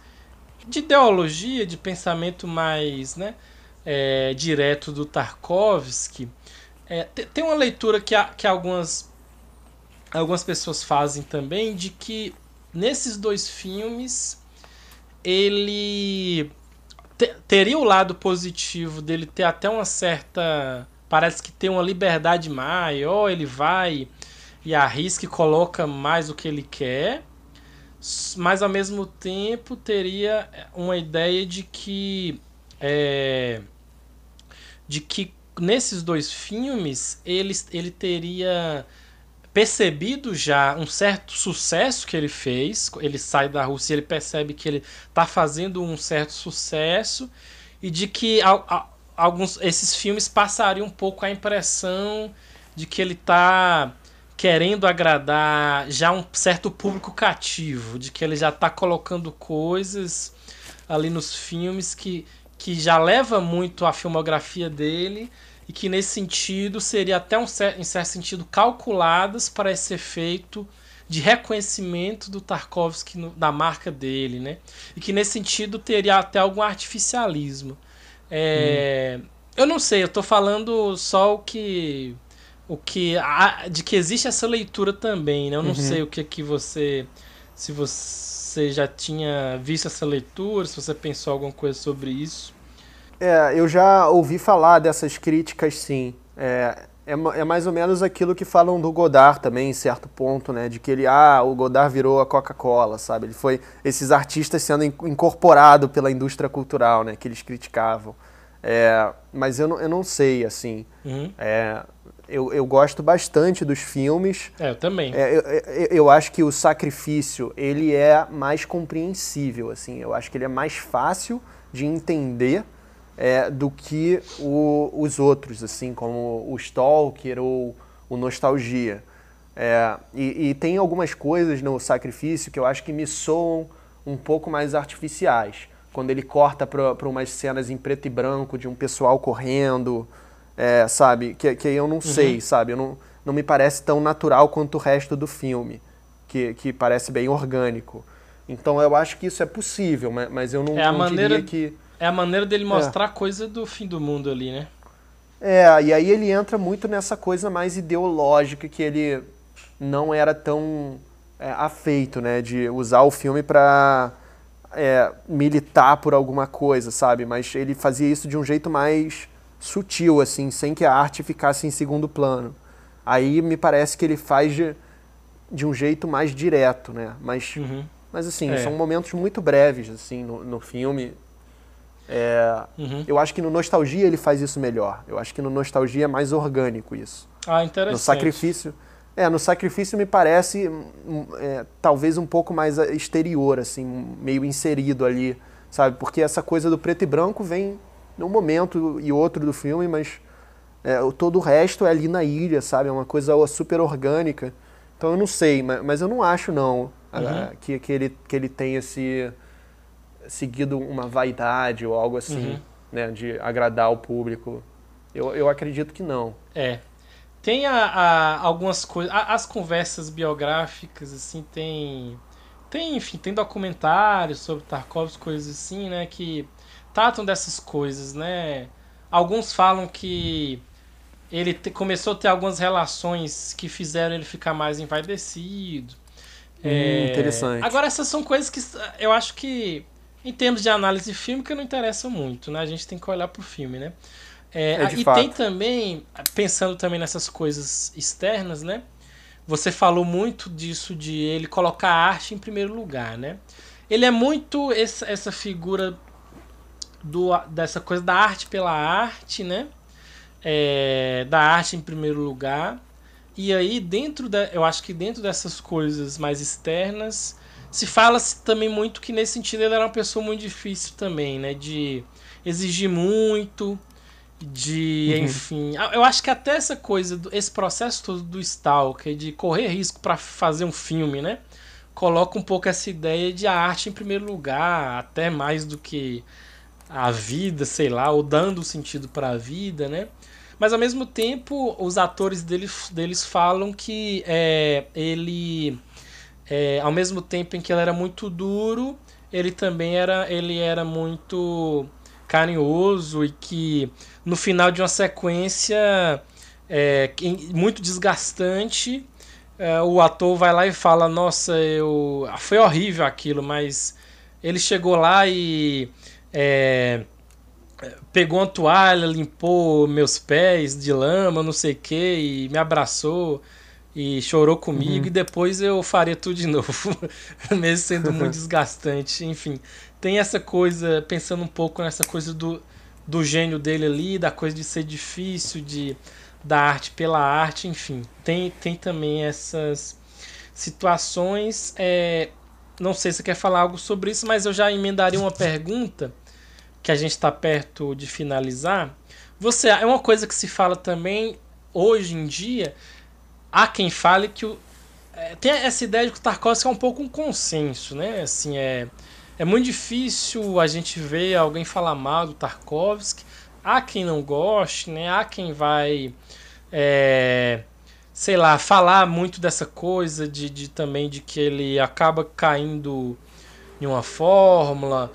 de ideologia, de pensamento mais né, é, direto do Tarkovsky. É, tem uma leitura que, que algumas, algumas pessoas fazem também de que nesses dois filmes ele te, teria o lado positivo dele ter até uma certa. Parece que tem uma liberdade maior, ele vai e arrisca e coloca mais o que ele quer mas ao mesmo tempo teria uma ideia de que é, de que nesses dois filmes ele, ele teria percebido já um certo sucesso que ele fez. Ele sai da Rússia, ele percebe que ele está fazendo um certo sucesso e de que alguns esses filmes passariam um pouco a impressão de que ele está querendo agradar já um certo público cativo, de que ele já está colocando coisas ali nos filmes que, que já leva muito a filmografia dele e que nesse sentido seria até um em certo sentido calculadas para esse efeito de reconhecimento do Tarkovsky no, da marca dele, né? E que nesse sentido teria até algum artificialismo. É, hum. Eu não sei, eu estou falando só o que o que de que existe essa leitura também, né? Eu não uhum. sei o que que você se você já tinha visto essa leitura, se você pensou alguma coisa sobre isso. É, eu já ouvi falar dessas críticas, sim. É, é, é, mais ou menos aquilo que falam do Godard também, em certo ponto, né? De que ele, ah, o Godard virou a Coca-Cola, sabe? Ele foi esses artistas sendo incorporado pela indústria cultural, né? Que eles criticavam. É, mas eu não, eu não sei, assim. Uhum. É, eu, eu gosto bastante dos filmes. É, eu também. É, eu, eu, eu, acho que o sacrifício ele é mais compreensível, assim. Eu acho que ele é mais fácil de entender é, do que o, os outros, assim, como o Stalker ou o Nostalgia. É, e, e, tem algumas coisas no sacrifício que eu acho que me soam um pouco mais artificiais. Quando ele corta para umas cenas em preto e branco de um pessoal correndo, é, sabe? Que, que eu não uhum. sei, sabe? Eu não, não me parece tão natural quanto o resto do filme, que, que parece bem orgânico. Então eu acho que isso é possível, mas eu não, é não maneira, diria que... É a maneira dele mostrar é. coisa do fim do mundo ali, né? É, e aí ele entra muito nessa coisa mais ideológica que ele não era tão é, afeito, né? De usar o filme para é, militar por alguma coisa, sabe? Mas ele fazia isso de um jeito mais sutil, assim, sem que a arte ficasse em segundo plano. Aí me parece que ele faz de, de um jeito mais direto, né? Mas, uhum. mas assim, é. são momentos muito breves, assim, no, no filme. É, uhum. Eu acho que no Nostalgia ele faz isso melhor. Eu acho que no Nostalgia é mais orgânico isso. Ah, interessante. No Sacrifício... É, no Sacrifício me parece hum, é, talvez um pouco mais exterior, assim, meio inserido ali, sabe? Porque essa coisa do preto e branco vem num momento e outro do filme, mas é, todo o resto é ali na ilha, sabe? É uma coisa super orgânica. Então eu não sei, mas, mas eu não acho não uhum. que, que, ele, que ele tenha se seguido uma vaidade ou algo assim, uhum. né? De agradar o público. Eu, eu acredito que não. É. Tem a, a algumas coisas. As conversas biográficas, assim, tem. Tem, enfim, tem documentários sobre Tarkovsky, coisas assim, né? Que tratam dessas coisas, né? Alguns falam que ele te, começou a ter algumas relações que fizeram ele ficar mais envaidecido. Hum, é, interessante. Agora, essas são coisas que eu acho que, em termos de análise fílmica, não interessam muito, né? A gente tem que olhar pro filme, né? É, é e fato. tem também, pensando também nessas coisas externas, né? você falou muito disso de ele colocar a arte em primeiro lugar, né? Ele é muito essa, essa figura do, dessa coisa da arte pela arte, né? É, da arte em primeiro lugar. E aí, dentro da. Eu acho que dentro dessas coisas mais externas, se fala -se também muito que nesse sentido ele era uma pessoa muito difícil também, né? De exigir muito, de. Uhum. Enfim. Eu acho que até essa coisa, esse processo todo do Stalker, de correr risco para fazer um filme, né? Coloca um pouco essa ideia de a arte em primeiro lugar, até mais do que a vida, sei lá, ou dando sentido para a vida, né? Mas ao mesmo tempo, os atores deles, deles falam que é, ele, é, ao mesmo tempo em que ele era muito duro, ele também era, ele era muito carinhoso e que no final de uma sequência é, muito desgastante, é, o ator vai lá e fala: Nossa, eu foi horrível aquilo, mas ele chegou lá e é, pegou uma toalha, limpou meus pés de lama, não sei o que, e me abraçou e chorou comigo, uhum. e depois eu faria tudo de novo, mesmo sendo muito desgastante. Enfim, tem essa coisa, pensando um pouco nessa coisa do, do gênio dele ali, da coisa de ser difícil, de da arte pela arte, enfim, tem, tem também essas situações. É, não sei se você quer falar algo sobre isso, mas eu já emendaria uma pergunta que a gente está perto de finalizar, você é uma coisa que se fala também hoje em dia. Há quem fale que o, é, tem essa ideia de que o Tarkovsky é um pouco um consenso, né? Assim, é, é muito difícil a gente ver alguém falar mal do Tarkovsky. Há quem não goste, né? Há quem vai, é, sei lá, falar muito dessa coisa de, de também de que ele acaba caindo em uma fórmula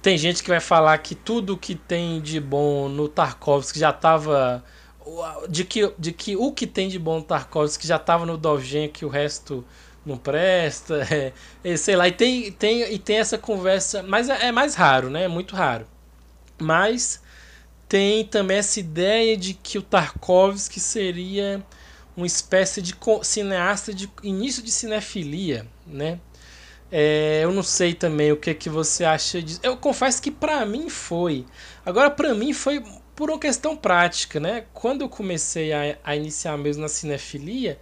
tem gente que vai falar que tudo que tem de bom no Tarkovsky já estava de que, de que o que tem de bom no Tarkovsky já estava no Dovgen que o resto não presta, é, é, sei lá, e tem, tem, e tem essa conversa, mas é, é, mais raro, né? É muito raro. Mas tem também essa ideia de que o Tarkovsky seria uma espécie de cineasta de início de cinefilia, né? É, eu não sei também o que, que você acha disso. Eu confesso que para mim foi. Agora, para mim foi por uma questão prática, né? Quando eu comecei a, a iniciar mesmo na cinefilia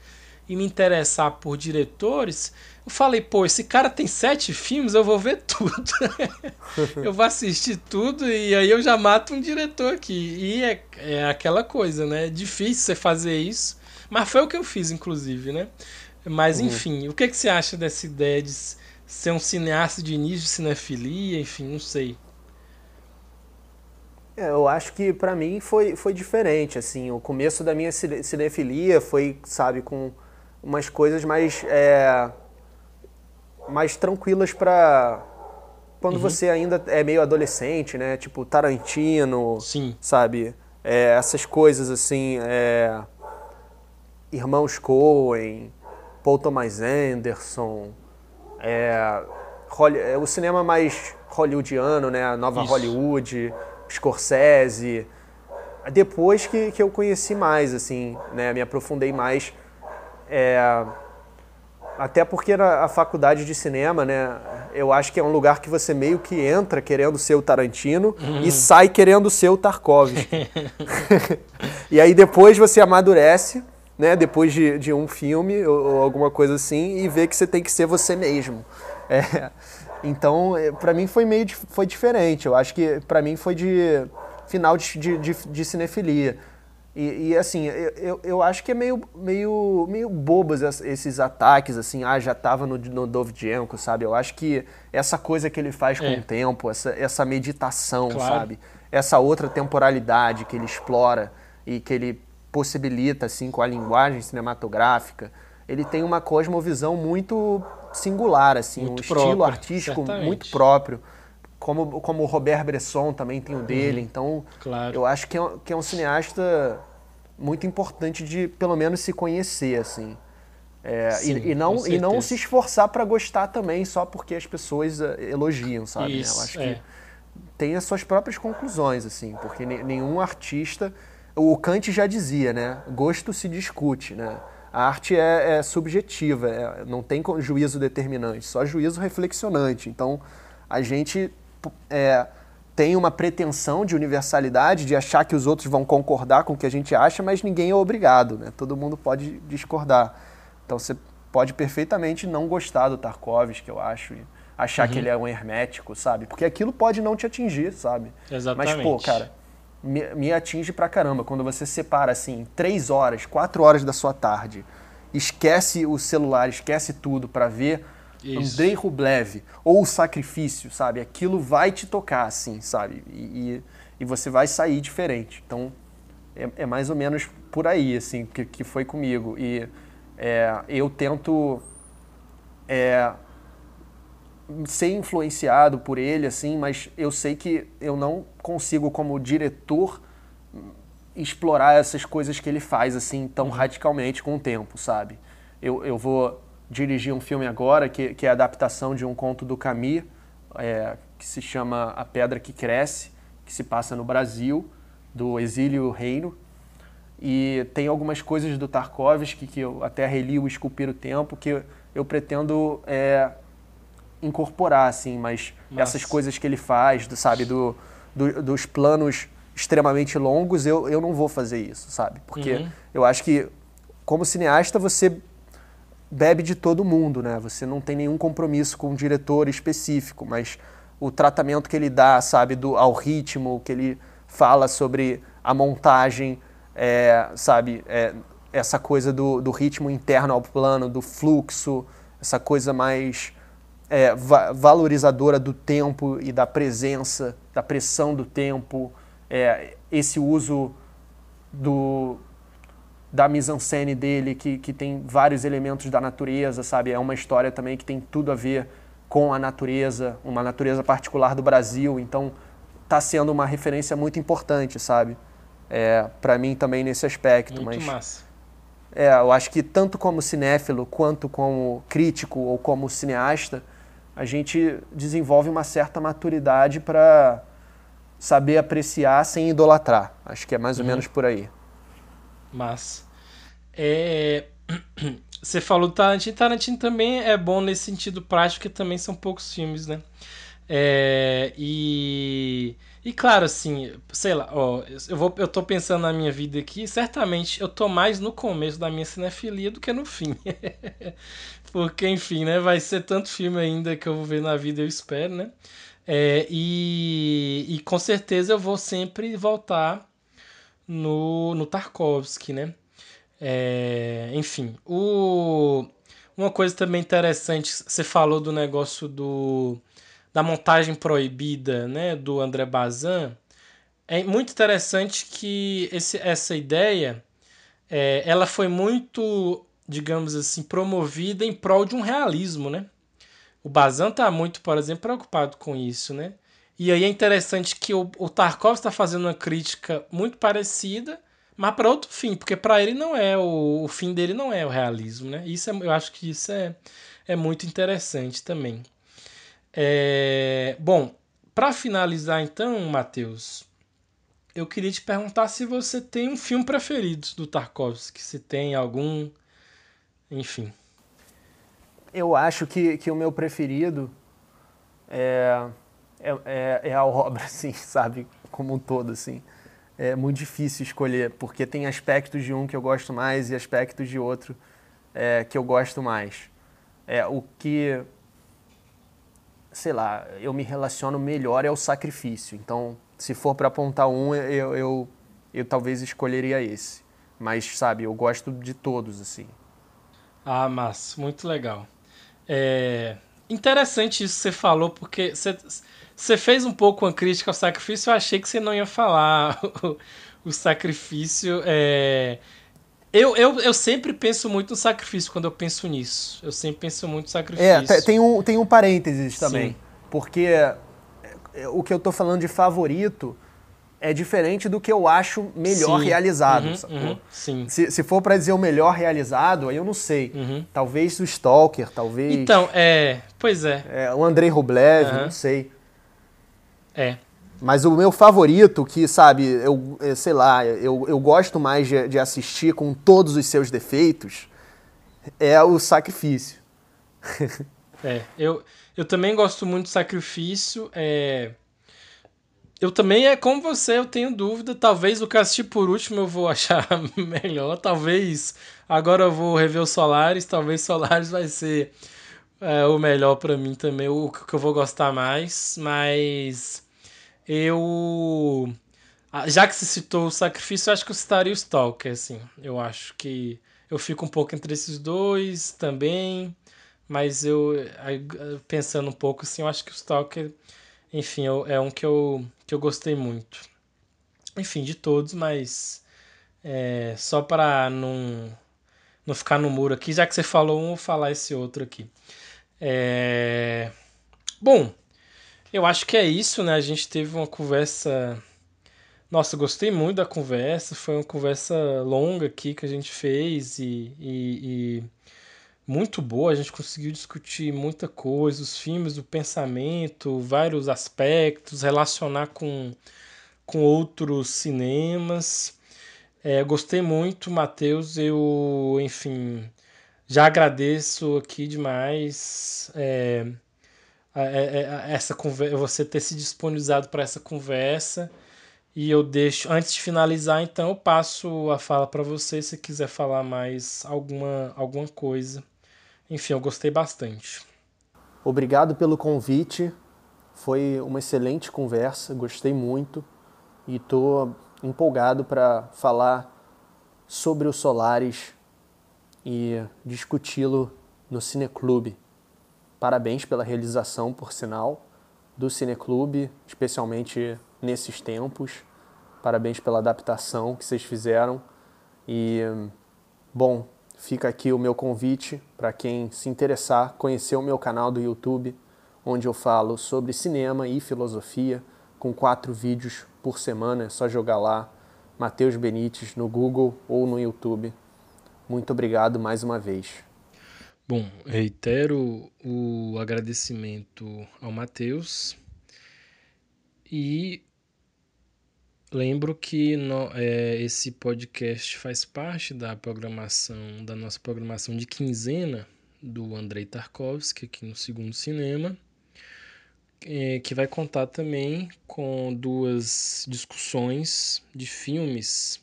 e me interessar por diretores, eu falei, pô, esse cara tem sete filmes, eu vou ver tudo. eu vou assistir tudo e aí eu já mato um diretor aqui. E é, é aquela coisa, né? É difícil você fazer isso. Mas foi o que eu fiz, inclusive, né? Mas, uhum. enfim, o que, que você acha dessa ideia de ser um cineasta de início de cinefilia, enfim, não sei. É, eu acho que para mim foi, foi diferente, assim, o começo da minha cinefilia foi, sabe, com umas coisas mais é, mais tranquilas para quando uhum. você ainda é meio adolescente, né? Tipo Tarantino, Sim. sabe? É, essas coisas assim, é, Irmãos Coen, Paul Thomas Anderson, é, é, o cinema mais hollywoodiano, né? A nova Isso. Hollywood, Scorsese. Depois que, que eu conheci mais, assim, né? Me aprofundei mais. É, até porque na a faculdade de cinema, né? Eu acho que é um lugar que você meio que entra querendo ser o Tarantino uhum. e sai querendo ser o Tarkovsky. e aí depois você amadurece né, depois de, de um filme ou, ou, alguma coisa assim, e ver que você tem que ser você mesmo. É, então, é, para mim foi meio foi diferente. Eu acho que para mim foi de final de, de, de, de cinefilia. E, e, assim, eu, eu acho que é meio, meio, meio bobas esses ataques, assim, ah, já tava no, no Dovzhenko, sabe? Eu acho que essa coisa que ele faz com é. o tempo, essa, essa meditação, claro. sabe? Essa outra temporalidade que ele explora e que ele possibilita, assim, com a linguagem cinematográfica, ele tem uma cosmovisão muito singular, assim, muito um próprio, estilo artístico certamente. muito próprio. Como, como o Robert Bresson também tem o dele. Uhum, então, claro. eu acho que é, que é um cineasta muito importante de, pelo menos, se conhecer, assim. É, Sim, e, e, não, e não se esforçar para gostar também só porque as pessoas eh, elogiam, sabe? Isso, eu acho é. que tem as suas próprias conclusões, assim, porque nenhum artista o Kant já dizia, né? Gosto se discute, né? A arte é, é subjetiva, é, não tem juízo determinante, só juízo reflexionante. Então, a gente é, tem uma pretensão de universalidade, de achar que os outros vão concordar com o que a gente acha, mas ninguém é obrigado, né? Todo mundo pode discordar. Então, você pode perfeitamente não gostar do Tarkovsky, eu acho, e achar uhum. que ele é um hermético, sabe? Porque aquilo pode não te atingir, sabe? Exatamente. Mas, pô, cara, me, me atinge pra caramba quando você separa, assim, três horas, quatro horas da sua tarde, esquece o celular, esquece tudo para ver Isso. Andrei Rublev ou o Sacrifício, sabe? Aquilo vai te tocar, assim, sabe? E, e, e você vai sair diferente. Então, é, é, mais ou menos por aí, assim, que, que foi comigo. E é, eu tento é, ser influenciado por ele, assim, mas eu sei que eu não consigo, como diretor, explorar essas coisas que ele faz, assim, tão uhum. radicalmente com o tempo, sabe? Eu, eu vou dirigir um filme agora, que, que é a adaptação de um conto do Camus, é, que se chama A Pedra que Cresce, que se passa no Brasil, do Exílio Reino, e tem algumas coisas do Tarkovsky que eu até reli o Esculpir o Tempo que eu, pretendo é, incorporar, assim, mas Nossa. essas coisas que ele faz, do, sabe, do, do, dos planos extremamente longos, eu, eu não vou fazer isso, sabe? Porque uhum. eu acho que, como cineasta, você bebe de todo mundo, né? Você não tem nenhum compromisso com um diretor específico, mas o tratamento que ele dá, sabe, do, ao ritmo, que ele fala sobre a montagem, é, sabe, é, essa coisa do, do, ritmo interno ao plano, do fluxo, essa coisa mais é, va valorizadora do tempo e da presença, da pressão do tempo, é, esse uso do, da mise-en-scène dele, que, que tem vários elementos da natureza, sabe? É uma história também que tem tudo a ver com a natureza, uma natureza particular do Brasil, então está sendo uma referência muito importante, sabe? é, para mim também nesse aspecto. Muito mas, massa. É, eu acho que tanto como cinéfilo quanto como crítico ou como cineasta, a gente desenvolve uma certa maturidade para saber apreciar sem idolatrar. Acho que é mais ou uhum. menos por aí. Mas é... você falou do Tarantino. Tarantino também é bom nesse sentido prático, porque também são poucos filmes, né? É... E e claro, assim, sei lá, ó, eu, vou, eu tô pensando na minha vida aqui, certamente eu tô mais no começo da minha cinefilia do que no fim. Porque, enfim, né, vai ser tanto filme ainda que eu vou ver na vida, eu espero, né? É, e, e com certeza eu vou sempre voltar no, no Tarkovsky, né? É, enfim, o, uma coisa também interessante, você falou do negócio do da montagem proibida né, do André Bazin, é muito interessante que esse, essa ideia é, ela foi muito, digamos assim, promovida em prol de um realismo. Né? O Bazin está muito, por exemplo, preocupado com isso. Né? E aí é interessante que o, o Tarkov está fazendo uma crítica muito parecida, mas para outro fim, porque para ele não é o, o fim dele não é o realismo, né? Isso é, eu acho que isso é, é muito interessante também. É, bom, para finalizar então, Matheus, eu queria te perguntar se você tem um filme preferido do Tarkovsky, se tem algum, enfim. Eu acho que, que o meu preferido é, é, é, é a obra, assim, sabe, como um todo, assim. É muito difícil escolher, porque tem aspectos de um que eu gosto mais e aspectos de outro é, que eu gosto mais. É, o que sei lá, eu me relaciono melhor é o sacrifício. Então, se for para apontar um, eu, eu, eu talvez escolheria esse. Mas, sabe, eu gosto de todos, assim. Ah, mas muito legal. É interessante isso que você falou, porque você, você fez um pouco uma crítica ao sacrifício, eu achei que você não ia falar o, o sacrifício. É eu, eu, eu sempre penso muito no sacrifício quando eu penso nisso. Eu sempre penso muito no sacrifício. É, tem um, tem um parênteses também. Sim. Porque é, o que eu tô falando de favorito é diferente do que eu acho melhor sim. realizado. Uhum, uhum, sim. Se, se for para dizer o melhor realizado, aí eu não sei. Uhum. Talvez o Stalker, talvez. Então, é. Pois é. é o Andrei Rublev, não sei. É. Mas o meu favorito, que, sabe, eu, sei lá, eu, eu gosto mais de, de assistir com todos os seus defeitos, é o sacrifício. é, eu, eu também gosto muito do sacrifício. É... Eu também é como você, eu tenho dúvida. Talvez o que assisti por último eu vou achar melhor. Talvez agora eu vou rever o Solares. Talvez Solares vai ser é, o melhor para mim também, o que eu vou gostar mais. Mas eu. Já que você citou o sacrifício, acho que eu citaria o Stalker, assim. Eu acho que eu fico um pouco entre esses dois também. Mas eu, pensando um pouco assim, eu acho que o Stalker enfim, eu, é um que eu, que eu gostei muito. Enfim, de todos, mas é, só para não, não ficar no muro aqui, já que você falou um, vou falar esse outro aqui. É, bom, eu acho que é isso, né? A gente teve uma conversa. Nossa, gostei muito da conversa. Foi uma conversa longa aqui que a gente fez e, e, e muito boa, a gente conseguiu discutir muita coisa, os filmes, o pensamento, vários aspectos, relacionar com, com outros cinemas. É, gostei muito, Matheus. Eu, enfim, já agradeço aqui demais é, essa conversa, você ter se disponibilizado para essa conversa. E eu deixo, antes de finalizar, então, eu passo a fala para você se quiser falar mais alguma, alguma coisa. Enfim, eu gostei bastante. Obrigado pelo convite. Foi uma excelente conversa, gostei muito e estou empolgado para falar sobre o Solaris e discuti-lo no Cineclube. Parabéns pela realização, por sinal, do Cineclube, especialmente nesses tempos. Parabéns pela adaptação que vocês fizeram. E, bom, Fica aqui o meu convite para quem se interessar conhecer o meu canal do YouTube, onde eu falo sobre cinema e filosofia, com quatro vídeos por semana. É só jogar lá Matheus Benites no Google ou no YouTube. Muito obrigado mais uma vez. Bom, reitero o agradecimento ao Matheus e Lembro que no, é, esse podcast faz parte da programação, da nossa programação de quinzena do Andrei Tarkovsky aqui no Segundo Cinema, é, que vai contar também com duas discussões de filmes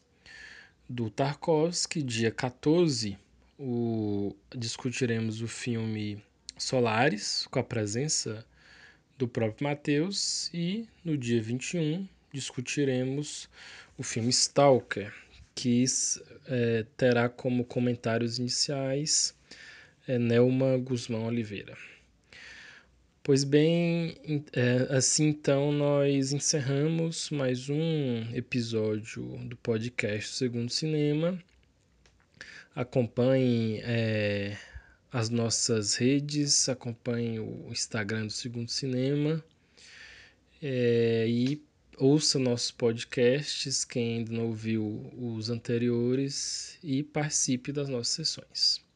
do Tarkovsky. Dia 14, o, discutiremos o filme Solares, com a presença do próprio Matheus, e no dia 21 discutiremos o filme Stalker, que é, terá como comentários iniciais é, Nelma Guzmão Oliveira. Pois bem, é, assim então nós encerramos mais um episódio do podcast Segundo Cinema. Acompanhe é, as nossas redes, acompanhe o Instagram do Segundo Cinema é, e ouça nossos podcasts, quem ainda não ouviu os anteriores, e participe das nossas sessões.